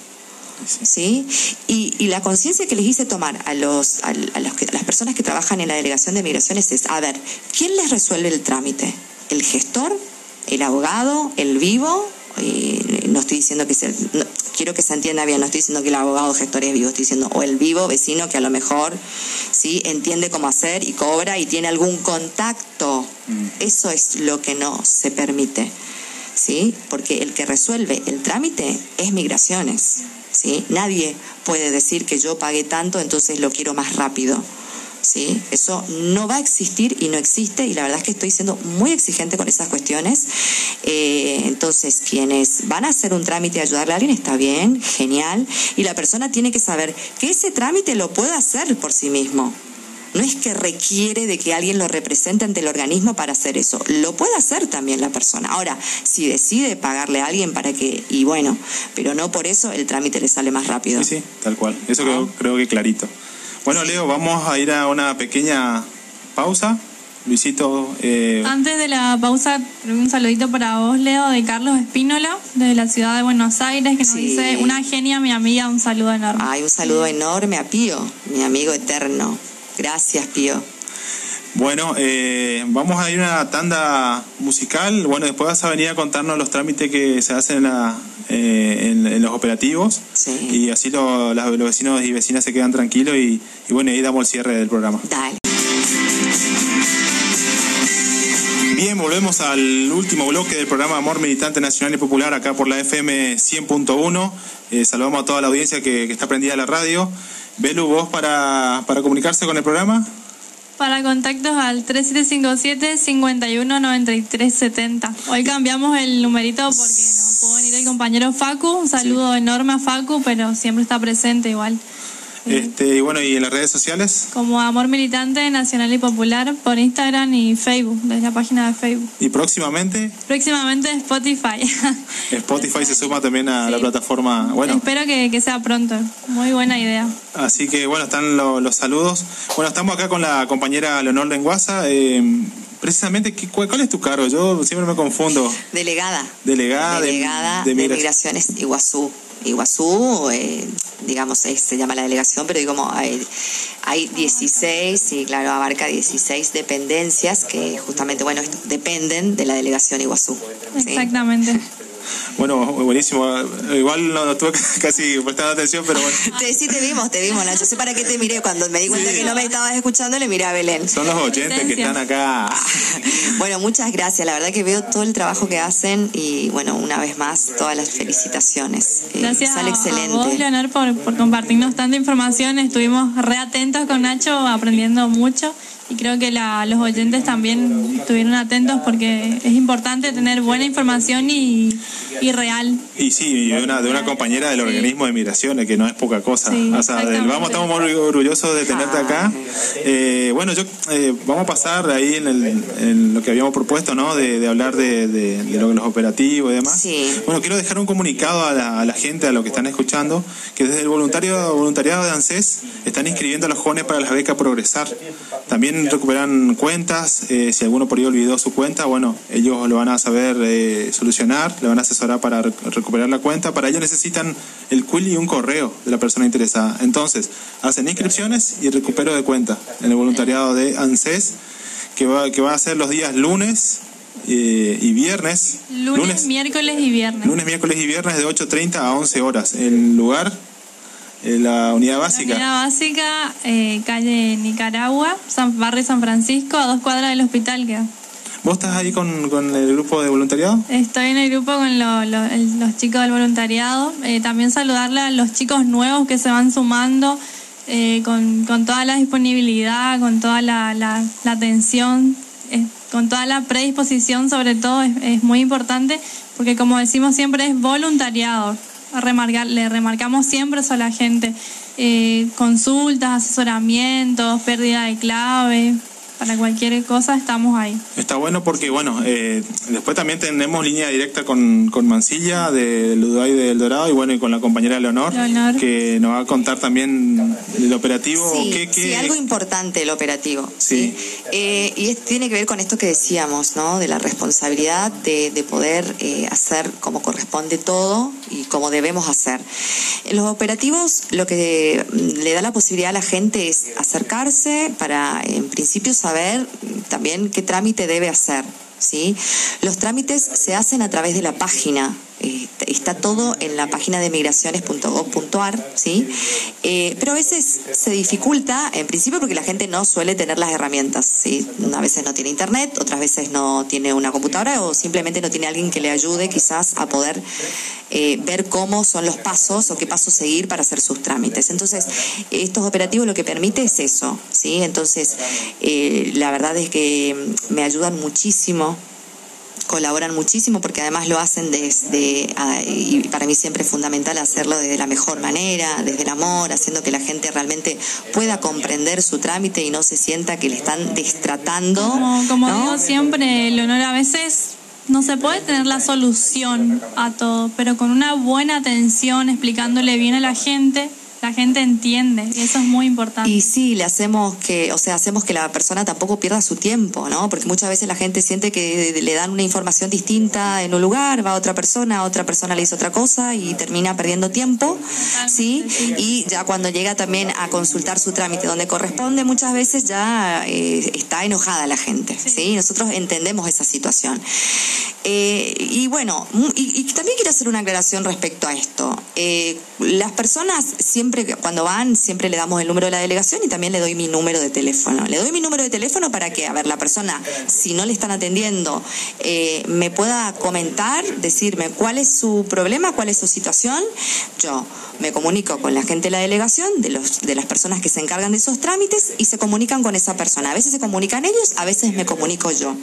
¿sí? Y, y la conciencia que les hice tomar a, los, a, a los que, a las personas que trabajan en la delegación de migraciones es, a ver, ¿quién les resuelve el trámite? ¿El gestor? ¿El abogado? ¿El vivo? Y no estoy diciendo que se, no, quiero que se entienda bien, no estoy diciendo que el abogado gestor es vivo, estoy diciendo o el vivo vecino que a lo mejor sí entiende cómo hacer y cobra y tiene algún contacto. Eso es lo que no se permite. ¿Sí? Porque el que resuelve el trámite es migraciones. ¿Sí? Nadie puede decir que yo pagué tanto, entonces lo quiero más rápido. ¿Sí? Eso no va a existir y no existe y la verdad es que estoy siendo muy exigente con esas cuestiones. Eh, entonces, quienes van a hacer un trámite y ayudarle a alguien está bien, genial, y la persona tiene que saber que ese trámite lo puede hacer por sí mismo. No es que requiere de que alguien lo represente ante el organismo para hacer eso. Lo puede hacer también la persona. Ahora, si decide pagarle a alguien para que, y bueno, pero no por eso el trámite le sale más rápido. Sí, sí, tal cual. Eso creo, creo que clarito. Bueno, Leo, vamos a ir a una pequeña pausa. Luisito. Eh... Antes de la pausa, un saludito para vos, Leo, de Carlos Espínola, de la ciudad de Buenos Aires, que nos Sí. dice una genia, mi amiga, un saludo enorme. Ay, un saludo enorme a Pío, mi amigo eterno. Gracias, Pío. Bueno, eh, vamos a ir a una tanda musical. Bueno, después vas a venir a contarnos los trámites que se hacen en, la- eh, en- en los operativos. Sí. Y así lo- los vecinos y vecinas se quedan tranquilos y, y bueno, ahí damos el cierre del programa. Dale. Bien, volvemos al último bloque del programa Amor Militante Nacional y Popular acá por la FM 100.1. Eh, saludamos a toda la audiencia que, que está prendida a la radio. Belu, vos para, para comunicarse con el programa. Para contactos al 3757-519370. Hoy cambiamos el numerito porque no pudo venir el compañero Facu. Un saludo enorme a Facu, pero siempre está presente igual. Este, y bueno, y en las redes sociales. Como Amor Militante Nacional y Popular por Instagram y Facebook, desde la página de Facebook. Y próximamente Próximamente Spotify. Spotify se suma también a la plataforma. Bueno, Espero que, que sea pronto. Muy buena idea. así que bueno, están lo- los saludos. Bueno, estamos acá con la compañera Leonor Lenguaza. Eh, precisamente, ¿qué- cuál, cuál es tu cargo? Yo siempre me confundo. Delegada. Delegada, de- Delegada de de, migra- Migraciones Iguazú. Iguazú, eh, digamos, es- se llama la delegación, pero digo, como hay, hay 16, sí, claro, abarca 16 dependencias que justamente, bueno, esto- dependen de la delegación Iguazú. ¿sí? Bueno, buenísimo. Igual no, no tuve casi prestando atención, pero bueno. Te, sí, te vimos, te vimos, Nacho. Sé para qué te miré. Cuando me di cuenta Sí. que no me estabas escuchando, le miré a Belén. Son los oyentes que están acá. Bueno, muchas gracias. La verdad que veo todo el trabajo que hacen y, bueno, una vez más, todas las felicitaciones. Eh, Gracias sale a, a excelente. vos, Leonor, por, por compartirnos tanta información. Estuvimos re atentos con Nacho, aprendiendo mucho. Y creo que la- los oyentes también estuvieron atentos porque es importante tener buena información y, y real. Y sí, y de una, de una compañera del Sí. organismo de migraciones, que no es poca cosa. Sí, o sea, del exactamente. vamos, estamos muy orgullosos de tenerte acá. Eh, bueno, yo eh, vamos a pasar ahí en, el- en lo que habíamos propuesto, ¿no? De, de hablar de, de- de lo- los operativos y demás. Sí. Bueno, quiero dejar un comunicado a la, a la gente, a los que están escuchando, que desde el voluntario, voluntariado de ANSES están inscribiendo a los jóvenes para las becas Progresar. También recuperan cuentas, eh, si alguno por ahí olvidó su cuenta, bueno, ellos lo van a saber eh, solucionar, le van a asesorar para rec- recuperar la cuenta. Para ello necesitan el quill y un correo de la persona interesada. Entonces, hacen inscripciones y recupero de cuenta en el voluntariado de ANSES, que va, que va a ser los días lunes eh, y viernes. Lunes, miércoles y viernes. Lunes, miércoles y viernes de 8.30 a 11 horas. El lugar, la unidad La básica. unidad básica, eh, calle Nicaragua, San, barrio San Francisco, a dos cuadras del hospital queda. ¿Vos estás ahí con, con el grupo de voluntariado? Estoy en el grupo con lo- lo- el- los chicos del voluntariado. Eh, también saludarle a los chicos nuevos que se van sumando eh, con, con toda la disponibilidad, con toda la, la- la atención, eh, con toda la predisposición sobre todo. Es, es muy importante porque como decimos siempre es voluntariado. Remarcar, le remarcamos siempre eso a la gente. Eh, consultas, asesoramientos, pérdida de clave, Para cualquier cosa estamos ahí. Está bueno porque, bueno, eh, después también tenemos línea directa con, con Mancilla del Uruguay del Dorado y bueno, y con la compañera Leonor, Leonor. que nos va a contar también el operativo. Sí, ¿Qué- qué- sí, algo importante el operativo. Sí. Eh, y es- tiene que ver con esto que decíamos, ¿no? De la responsabilidad de, de poder eh, hacer como corresponde todo y como debemos hacer. En los operativos lo que le da la posibilidad a la gente es acercarse para, en principio, saber mm, también qué trámite debe hacer. ¿sí? Los trámites se hacen a través de la página. Está todo en la página de migraciones.gov.ar, ¿sí? Eh, pero a veces se dificulta, en principio, porque la gente no suele tener las herramientas, ¿sí? A veces no tiene internet, otras veces no tiene una computadora o simplemente no tiene alguien que le ayude quizás a poder eh, ver cómo son los pasos o qué pasos seguir para hacer sus trámites. Entonces, estos operativos lo que permite es eso, ¿sí? Entonces, eh, la verdad es que me ayudan muchísimo colaboran muchísimo porque además lo hacen desde, ah, y para mí siempre es fundamental hacerlo desde la mejor manera, desde el amor, haciendo que la gente realmente pueda comprender su trámite y no se sienta que le están destratando. Como, como ¿no? digo siempre, Leonor, a veces no se puede tener la solución a todo, pero con una buena atención, explicándole bien a la gente, la gente entiende y eso es muy importante. Y sí, le hacemos que, o sea, hacemos que la persona tampoco pierda su tiempo, ¿no? Porque muchas veces la gente siente que le dan una información distinta en un lugar, va a otra persona, otra persona le dice otra cosa y termina perdiendo tiempo, ¿sí? Y ya cuando llega también a consultar su trámite donde corresponde, muchas veces ya eh, está enojada la gente, ¿sí? Nosotros entendemos esa situación. Eh, y bueno, mm, y, y también quiero hacer una aclaración respecto a esto. Eh, las personas siempre, cuando van, siempre le damos el número de la delegación y también le doy mi número de teléfono. Le doy mi número de teléfono para que, a ver, la persona, si no le están atendiendo, eh, me pueda comentar, decirme cuál es su problema, cuál es su situación. Yo me comunico con la gente de la delegación, de, los, de las personas que se encargan de esos trámites y se comunican con esa persona. A veces se comunican ellos, a veces me comunico yo.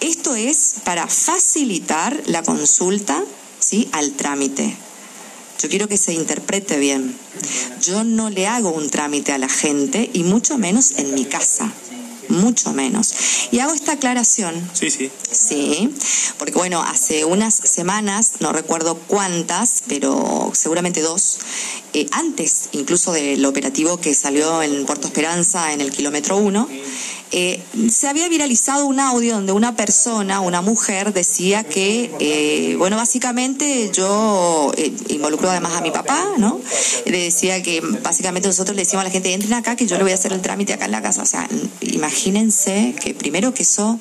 Esto es para facilitar la consulta ¿sí? al trámite. Yo quiero que se interprete bien. Yo no le hago un trámite a la gente y mucho menos en mi casa. Mucho menos. Y hago esta aclaración Sí, sí. Sí, porque bueno, hace unas semanas, no recuerdo cuántas, pero seguramente dos, eh, antes incluso del operativo que salió en Puerto Esperanza en el kilómetro 1, eh, se había viralizado un audio donde una persona, una mujer, decía que, eh, bueno, básicamente yo eh, involucro además a mi papá, ¿no? Le decía que básicamente nosotros le decimos a la gente, entren acá que yo le voy a hacer el trámite acá en la casa. O sea, imagínense que primero que eso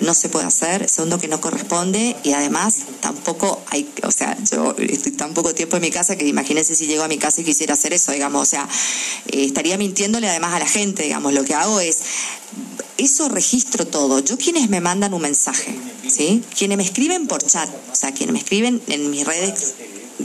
no se puede hacer, segundo que no corresponde y además tampoco hay, o sea, yo estoy tan poco tiempo en mi casa que imagínense si llego a mi casa y quisiera hacer eso, digamos, o sea, estaría mintiéndole además a la gente, digamos, lo que hago es eso registro todo. Yo quienes me mandan un mensaje, ¿sí? Quienes me escriben por chat, o sea, quienes me escriben en mis redes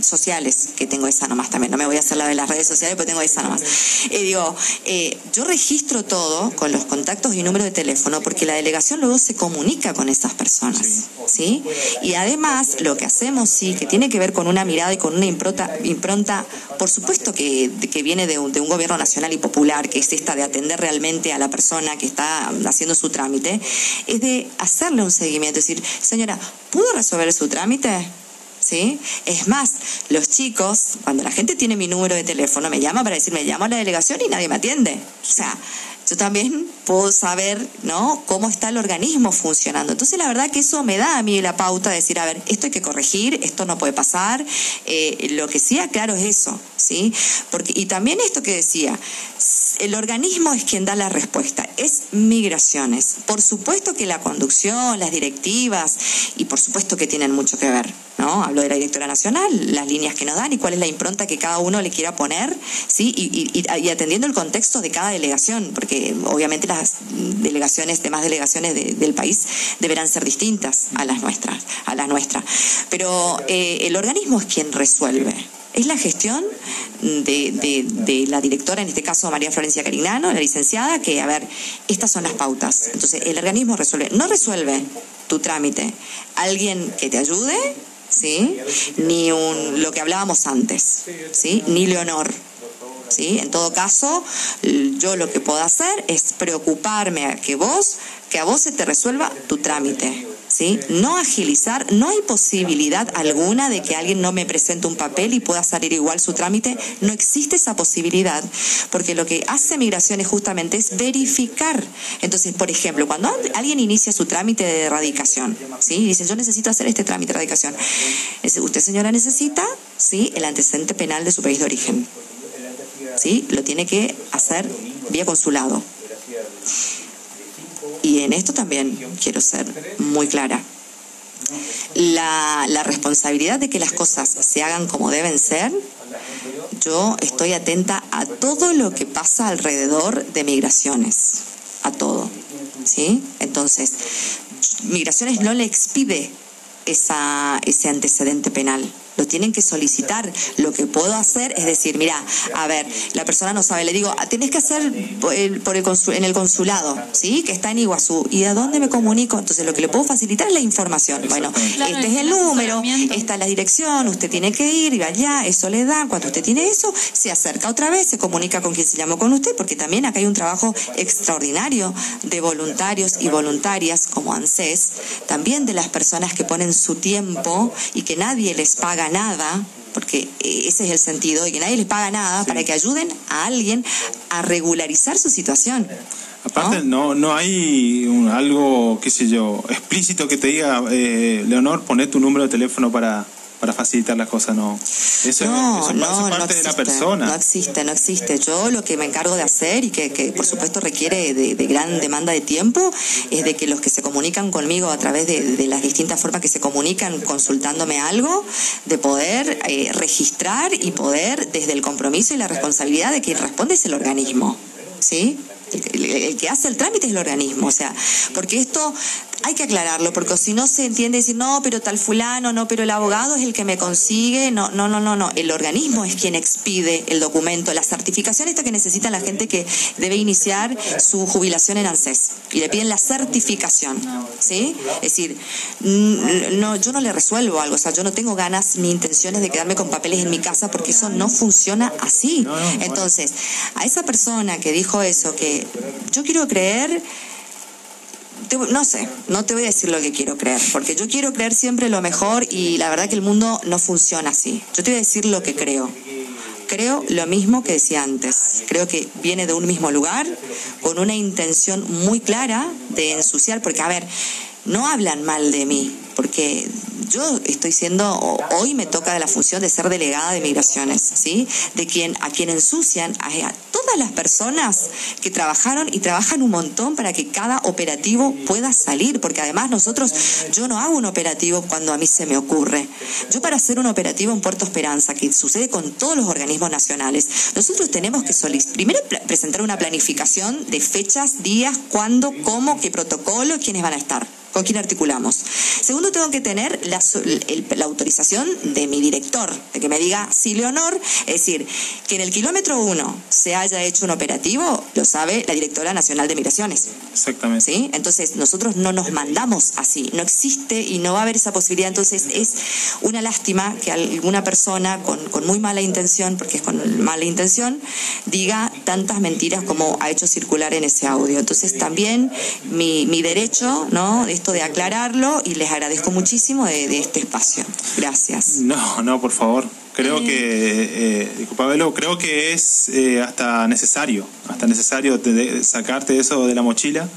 sociales, que tengo esa nomás también, no me voy a hacer la de las redes sociales, pero tengo esa nomás. Eh, digo, eh, yo registro todo con los contactos y número de teléfono porque la delegación luego se comunica con esas personas, ¿sí? Y además, lo que hacemos, sí, que tiene que ver con una mirada y con una impronta, impronta por supuesto que, que viene de un, de un gobierno nacional y popular, que es esta de atender realmente a la persona que está haciendo su trámite, es de hacerle un seguimiento, es decir, señora, ¿pudo resolver su trámite? ¿Sí? Es más, los chicos, cuando la gente tiene mi número de teléfono, me llama para decirme, llamo a la delegación y nadie me atiende. O sea, yo también puedo saber, ¿no? Cómo está el organismo funcionando. Entonces, la verdad que eso me da a mí la pauta de decir, a ver, esto hay que corregir, esto no puede pasar. Eh, lo que sí aclaro es eso, ¿sí? Porque, y también esto que decía, el organismo es quien da la respuesta, es migraciones. Por supuesto que la conducción, las directivas, y por supuesto que tienen mucho que ver, ¿no? Hablo de la directora nacional, las líneas que nos dan y cuál es la impronta que cada uno le quiera poner, ¿sí? Y, y- atendiendo el contexto de cada delegación, porque obviamente las delegaciones, demás delegaciones de- del país deberán ser distintas a las nuestras, a las nuestras. Pero eh, el organismo es quien resuelve. Es la gestión de, de- la directora, en este caso María Florencia Carignano, la licenciada, que, a ver, estas son las pautas. Entonces, el organismo resuelve. No resuelve tu trámite. Alguien que te ayude, ¿sí? Ni un, lo que hablábamos antes, ¿sí? Ni Leonor. ¿sí? En todo caso, yo lo que puedo hacer es preocuparme a que vos, que a vos se te resuelva tu trámite. ¿Sí? No agilizar, no hay posibilidad alguna de que alguien no me presente un papel y pueda salir igual su trámite, no existe esa posibilidad, porque lo que hace migraciones justamente es verificar. Entonces, por ejemplo, cuando alguien inicia su trámite de erradicación, ¿sí? Y dice, yo necesito hacer este trámite de erradicación. Usted, señora, necesita, ¿sí? El antecedente penal de su país de origen. ¿sí? Lo tiene que hacer vía consulado. Y en esto también quiero ser muy clara. La, la, responsabilidad de que las cosas se hagan como deben ser, yo estoy atenta a todo lo que pasa alrededor de migraciones, a todo. ¿sí? Entonces, migraciones no le expide esa, ese antecedente penal lo tienen que solicitar. Lo que puedo hacer es decir, mira, a ver, la persona no sabe, le digo, ah, tienes que hacer por el, en el consulado, ¿sí? Que está en Iguazú. ¿Y a dónde me comunico? Entonces lo que le puedo facilitar es la información. Bueno, este es el número, esta es la dirección, usted tiene que ir, ir allá, eso le da. Cuando usted tiene eso, se acerca otra vez, se comunica con quien se llamó con usted, porque también acá hay un trabajo extraordinario de voluntarios y voluntarias como ANSES, también de las personas que ponen su tiempo y que nadie les paga nada, porque ese es el sentido, de que nadie les paga nada para que ayuden a alguien a regularizar su situación. Aparte, no, no hay algo, qué sé yo, explícito que te diga, eh, Leonor, poné tu número de teléfono para, para facilitar las cosas, no. Eso, no, eso no, parte de la persona. No existe, no existe. Yo lo que me encargo de hacer y que, que por supuesto requiere de, gran demanda de tiempo es de que los que se comunican conmigo a través de, las distintas formas que se comunican consultándome algo, de poder eh, registrar y poder desde el compromiso y la responsabilidad de quien responde es el organismo. ¿Sí? El, que hace el trámite es el organismo, o sea, porque esto hay que aclararlo, porque si no se entiende decir, no, pero tal fulano, no, pero el abogado es el que me consigue, no, no, no, no, no, el organismo es quien expide el documento, la certificación esta que necesita la gente que debe iniciar su jubilación en ANSES, y le piden la certificación, ¿sí? Es decir, no, yo no le resuelvo algo, o sea, yo no tengo ganas ni intenciones de quedarme con papeles en mi casa porque eso no funciona así. Entonces, a esa persona que dijo eso, que yo quiero creer, no sé, no te voy a decir lo que quiero creer, porque yo quiero creer siempre lo mejor y la verdad que el mundo no funciona así. Yo te voy a decir lo que creo. Creo lo mismo que decía antes. Creo que viene de un mismo lugar, con una intención muy clara de ensuciar, porque a ver, no hablan mal de mí, porque yo estoy siendo, hoy me toca la función de ser delegada de migraciones, ¿sí? De quien, a quien ensucian a, todas las personas que trabajaron y trabajan un montón para que cada operativo pueda salir, porque además nosotros, yo no hago un operativo cuando a mí se me ocurre. Yo para hacer un operativo en Puerto Esperanza, que sucede con todos los organismos nacionales, nosotros tenemos que primero presentar una planificación de fechas, días, cuándo, cómo, qué protocolo, quiénes van a estar con quién articulamos. Segundo, tengo que tener la, la, autorización de mi director, de que me diga, sí, Leonor, es decir, que en el kilómetro uno se haya hecho un operativo, lo sabe la directora nacional de migraciones. Exactamente. ¿Sí? Entonces, nosotros no nos mandamos así, no existe y no va a haber esa posibilidad. Entonces, es una lástima que alguna persona con, con muy mala intención, porque es con mala intención, diga tantas mentiras como ha hecho circular en ese audio. Entonces, también mi, mi derecho, ¿no? de aclararlo y les agradezco muchísimo de, este espacio. Gracias. No, no, por favor. Creo que, eh, disculpa, creo que es eh, hasta necesario, hasta necesario sacarte eso de la mochila,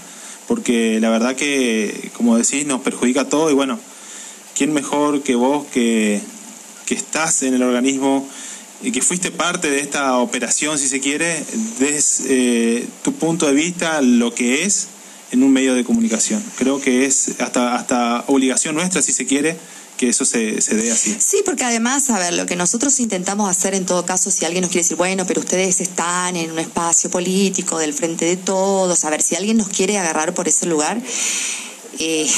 porque la verdad que, como decís, nos perjudica todo y bueno, ¿quién mejor que vos que, que estás en el organismo y que fuiste parte de esta operación, si se quiere, des eh, tu punto de vista, lo que es en un medio de comunicación. Creo que es hasta, hasta obligación nuestra, si se quiere, que eso se, se dé así. Sí, porque además, a ver, lo que nosotros intentamos hacer en todo caso, si alguien nos quiere decir, bueno, pero ustedes están en un espacio político del frente de todos, a ver, si alguien nos quiere agarrar por ese lugar, eh,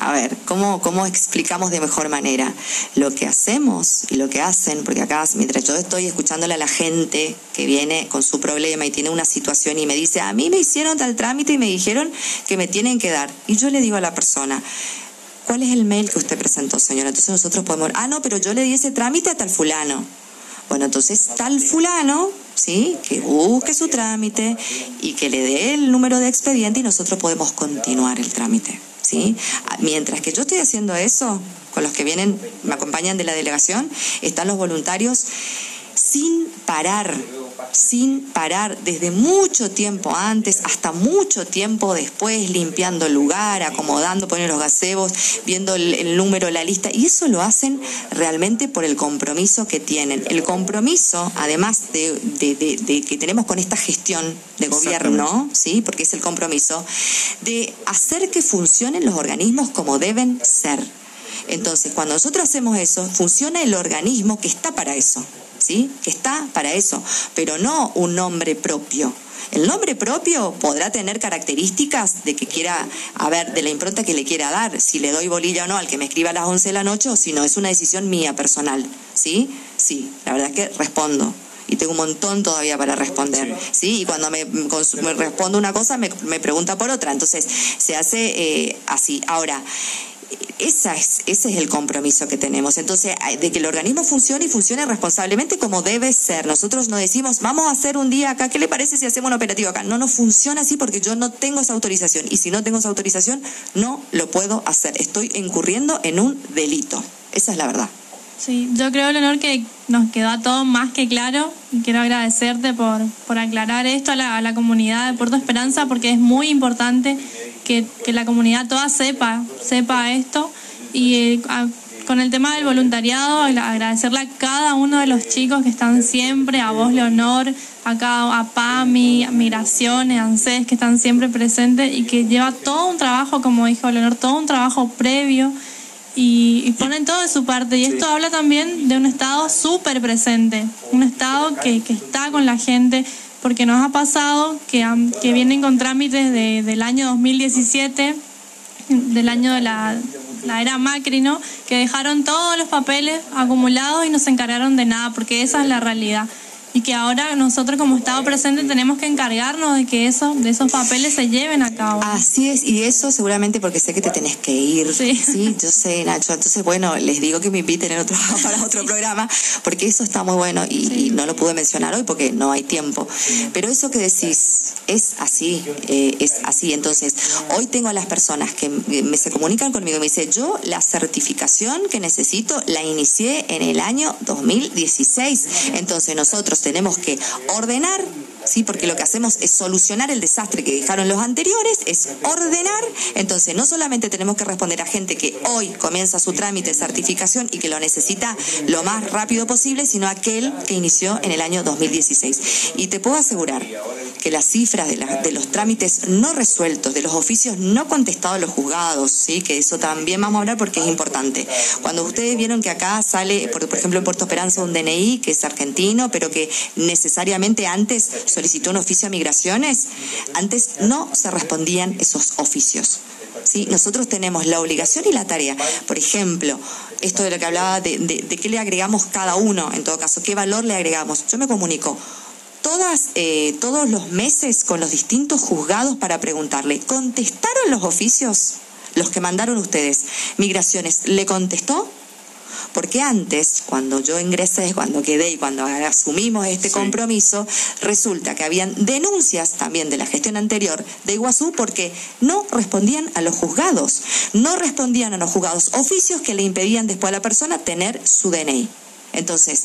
a ver, ¿cómo, ¿cómo explicamos de mejor manera lo que hacemos y lo que hacen? Porque acá, mientras yo estoy escuchándole a la gente que viene con su problema y tiene una situación y me dice, a mí me hicieron tal trámite y me dijeron que me tienen que dar. Y yo le digo a la persona, ¿cuál es el mail que usted presentó, señora? Entonces nosotros podemos, ah, no, pero yo le di ese trámite a tal fulano. Bueno, entonces tal fulano ¿sí? Que busque su trámite y que le dé el número de expediente y nosotros podemos continuar el trámite, ¿sí? Mientras que yo estoy haciendo eso, con los que vienen, me acompañan de la delegación, están los voluntarios sin parar sin parar desde mucho tiempo antes hasta mucho tiempo después, limpiando el lugar, acomodando, poniendo los gazebos, viendo el, número, la lista, y eso lo hacen realmente por el compromiso que tienen. El compromiso, además de, de que tenemos con esta gestión de gobierno, ¿sí? porque es el compromiso, de hacer que funcionen los organismos como deben ser. Entonces, cuando nosotros hacemos eso, funciona el organismo que está para eso. ¿Sí? Que está para eso, pero no un nombre propio. El nombre propio podrá tener características de que quiera, a ver, de la impronta que le quiera dar, si le doy bolilla o no al que me escriba a las 11 de la noche o si no, es una decisión mía personal, ¿sí? Sí, la verdad es que respondo y tengo un montón todavía para responder, ¿sí? Y cuando me, respondo una cosa, me, pregunta por otra, entonces se hace eh, así. Ahora, esa es, ese es el compromiso que tenemos. Entonces, de que el organismo funcione y funcione responsablemente como debe ser. Nosotros no decimos, vamos a hacer un día acá, ¿qué le parece si hacemos un operativo acá? No, no funciona así porque yo no tengo esa autorización. Y si no tengo esa autorización, no lo puedo hacer. Estoy incurriendo en un delito. Esa es la verdad. Sí, yo creo, Leonor, que nos quedó a todos más que claro y quiero agradecerte por, por aclarar esto a la, a la comunidad de Puerto Esperanza porque es muy importante que, que la comunidad toda sepa, sepa esto. Y eh, con el tema del voluntariado, agradecerle a cada uno de los chicos que están siempre, a vos Leonor, a, a PAMI, a Migraciones, a ANSES, que están siempre presentes y que lleva todo un trabajo, como dijo Leonor, todo un trabajo previo y, ponen todo de su parte. Y esto habla también de un Estado súper presente, un Estado que, que, está con la gente, porque nos ha pasado que, que vienen con trámites de, del año 2017, del año de la, la era Macri, ¿no? Que dejaron todos los papeles acumulados y no se encargaron de nada, porque esa es la realidad y que ahora nosotros como Estado presente tenemos que encargarnos de que eso, de esos papeles se lleven a cabo. Así es, y eso seguramente porque sé que te tenés que ir. Sí, sí yo sé, Nacho. Entonces, bueno, les digo que me inviten en otro, para otro programa, porque eso está muy bueno y, no lo pude mencionar hoy porque no hay tiempo. Pero eso que decís es así, eh, es así. Entonces, hoy tengo a las personas que me se comunican conmigo y me dicen, yo la certificación que necesito la inicié en el año 2016. Entonces, nosotros tenemos que ordenar, ¿sí? porque lo que hacemos es solucionar el desastre que dejaron los anteriores, es ordenar. Entonces, no solamente tenemos que responder a gente que hoy comienza su trámite de certificación y que lo necesita lo más rápido posible, sino aquel que inició en el año 2016. Y te puedo asegurar que las cifras de, los trámites no resueltos, de los oficios no contestados a los juzgados, ¿sí? que eso también vamos a hablar porque es importante. Cuando ustedes vieron que acá sale, por, por ejemplo, en Puerto Esperanza un DNI que es argentino, pero que necesariamente antes solicitó un oficio a migraciones, antes no se respondían esos oficios. ¿Sí? Nosotros tenemos la obligación y la tarea. Por ejemplo, esto de lo que hablaba de, de, qué le agregamos cada uno, en todo caso, qué valor le agregamos. Yo me comunico todas, eh, todos los meses con los distintos juzgados para preguntarle, ¿contestaron los oficios? Los que mandaron ustedes. Migraciones, ¿le contestó? Porque antes, cuando yo ingresé, cuando quedé y cuando asumimos este compromiso, resulta que habían denuncias también de la gestión anterior de Iguazú porque no respondían a los juzgados, no respondían a los juzgados. Oficios que le impedían después a la persona tener su DNI. Entonces,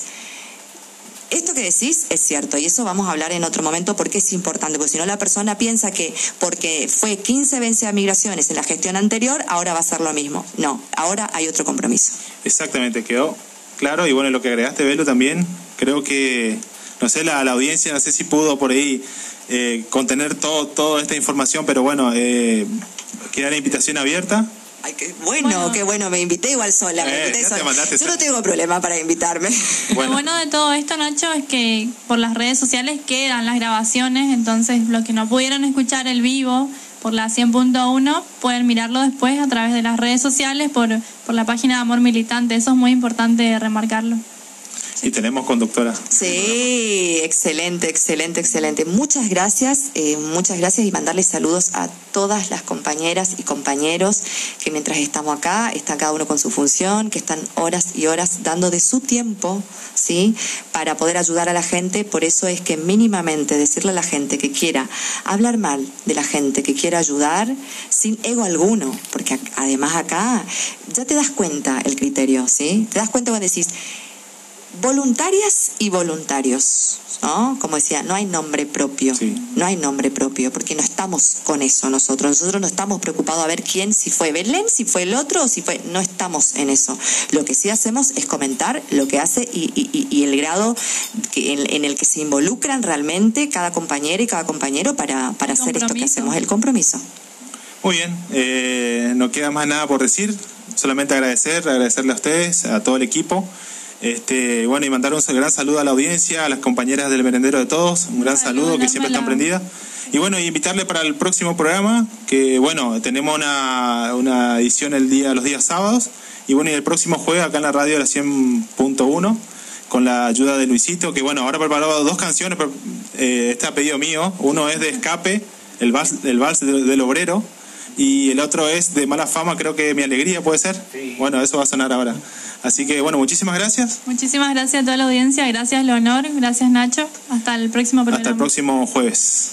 esto que decís es cierto y eso vamos a hablar en otro momento porque es importante, porque si no la persona piensa que porque fue 15 veces a migraciones en la gestión anterior, ahora va a ser lo mismo. No, ahora hay otro compromiso. Exactamente, quedó claro y bueno, lo que agregaste, Velo, también, creo que, no sé, la, la audiencia, no sé si pudo por ahí eh, contener todo, toda esta información, pero bueno, eh, queda la invitación abierta Ay, qué bueno, qué bueno, me invité igual sola. Eh, Yo no tengo problema para invitarme. Lo bueno de todo esto, Nacho, es que por las redes sociales quedan las grabaciones, entonces los que no pudieron escuchar el vivo por la 100.1 pueden mirarlo después a través de las redes sociales por, por la página de Amor Militante. Eso es muy importante remarcarlo. Y tenemos conductora. Sí, excelente, excelente, excelente. Muchas gracias, eh, muchas gracias y mandarles saludos a todas las compañeras y compañeros que mientras estamos acá, está cada uno con su función, que están horas y horas dando de su tiempo, ¿sí? Para poder ayudar a la gente. Por eso es que mínimamente decirle a la gente que quiera hablar mal de la gente, que quiera ayudar, sin ego alguno, porque además acá ya te das cuenta el criterio, ¿sí? Te das cuenta cuando decís, voluntarias y voluntarios, ¿no? Como decía, no hay nombre propio, no hay nombre propio, porque no estamos con eso nosotros, nosotros no estamos preocupados a ver quién, si fue Belén, si fue el otro, si fue, no estamos en eso. Lo que sí hacemos es comentar lo que hace y, el grado en, el que se involucran realmente cada compañera y cada compañero para, para hacer esto que hacemos, el compromiso. Muy bien, eh, no queda más nada por decir, solamente agradecer, agradecerle a ustedes, a todo el equipo. Este, bueno, y mandar un gran saludo a la audiencia, a las compañeras del merendero de todos, un gran saludo que siempre están prendidas. Y bueno, y invitarle para el próximo programa, que bueno, tenemos una, una edición el día, los días sábados, y bueno, y el próximo jueves acá en la radio de la 100.1, con la ayuda de Luisito, que bueno, ahora preparado dos canciones, pero, eh, este pedido mío, uno es de Escape, el vals, el vals del, obrero, y el otro es de Mala Fama, creo que Mi Alegría puede ser. Bueno, eso va a sonar ahora. Así que bueno, muchísimas gracias. Muchísimas gracias a toda la audiencia, gracias Leonor, gracias Nacho. Hasta el próximo programa. Hasta el próximo jueves.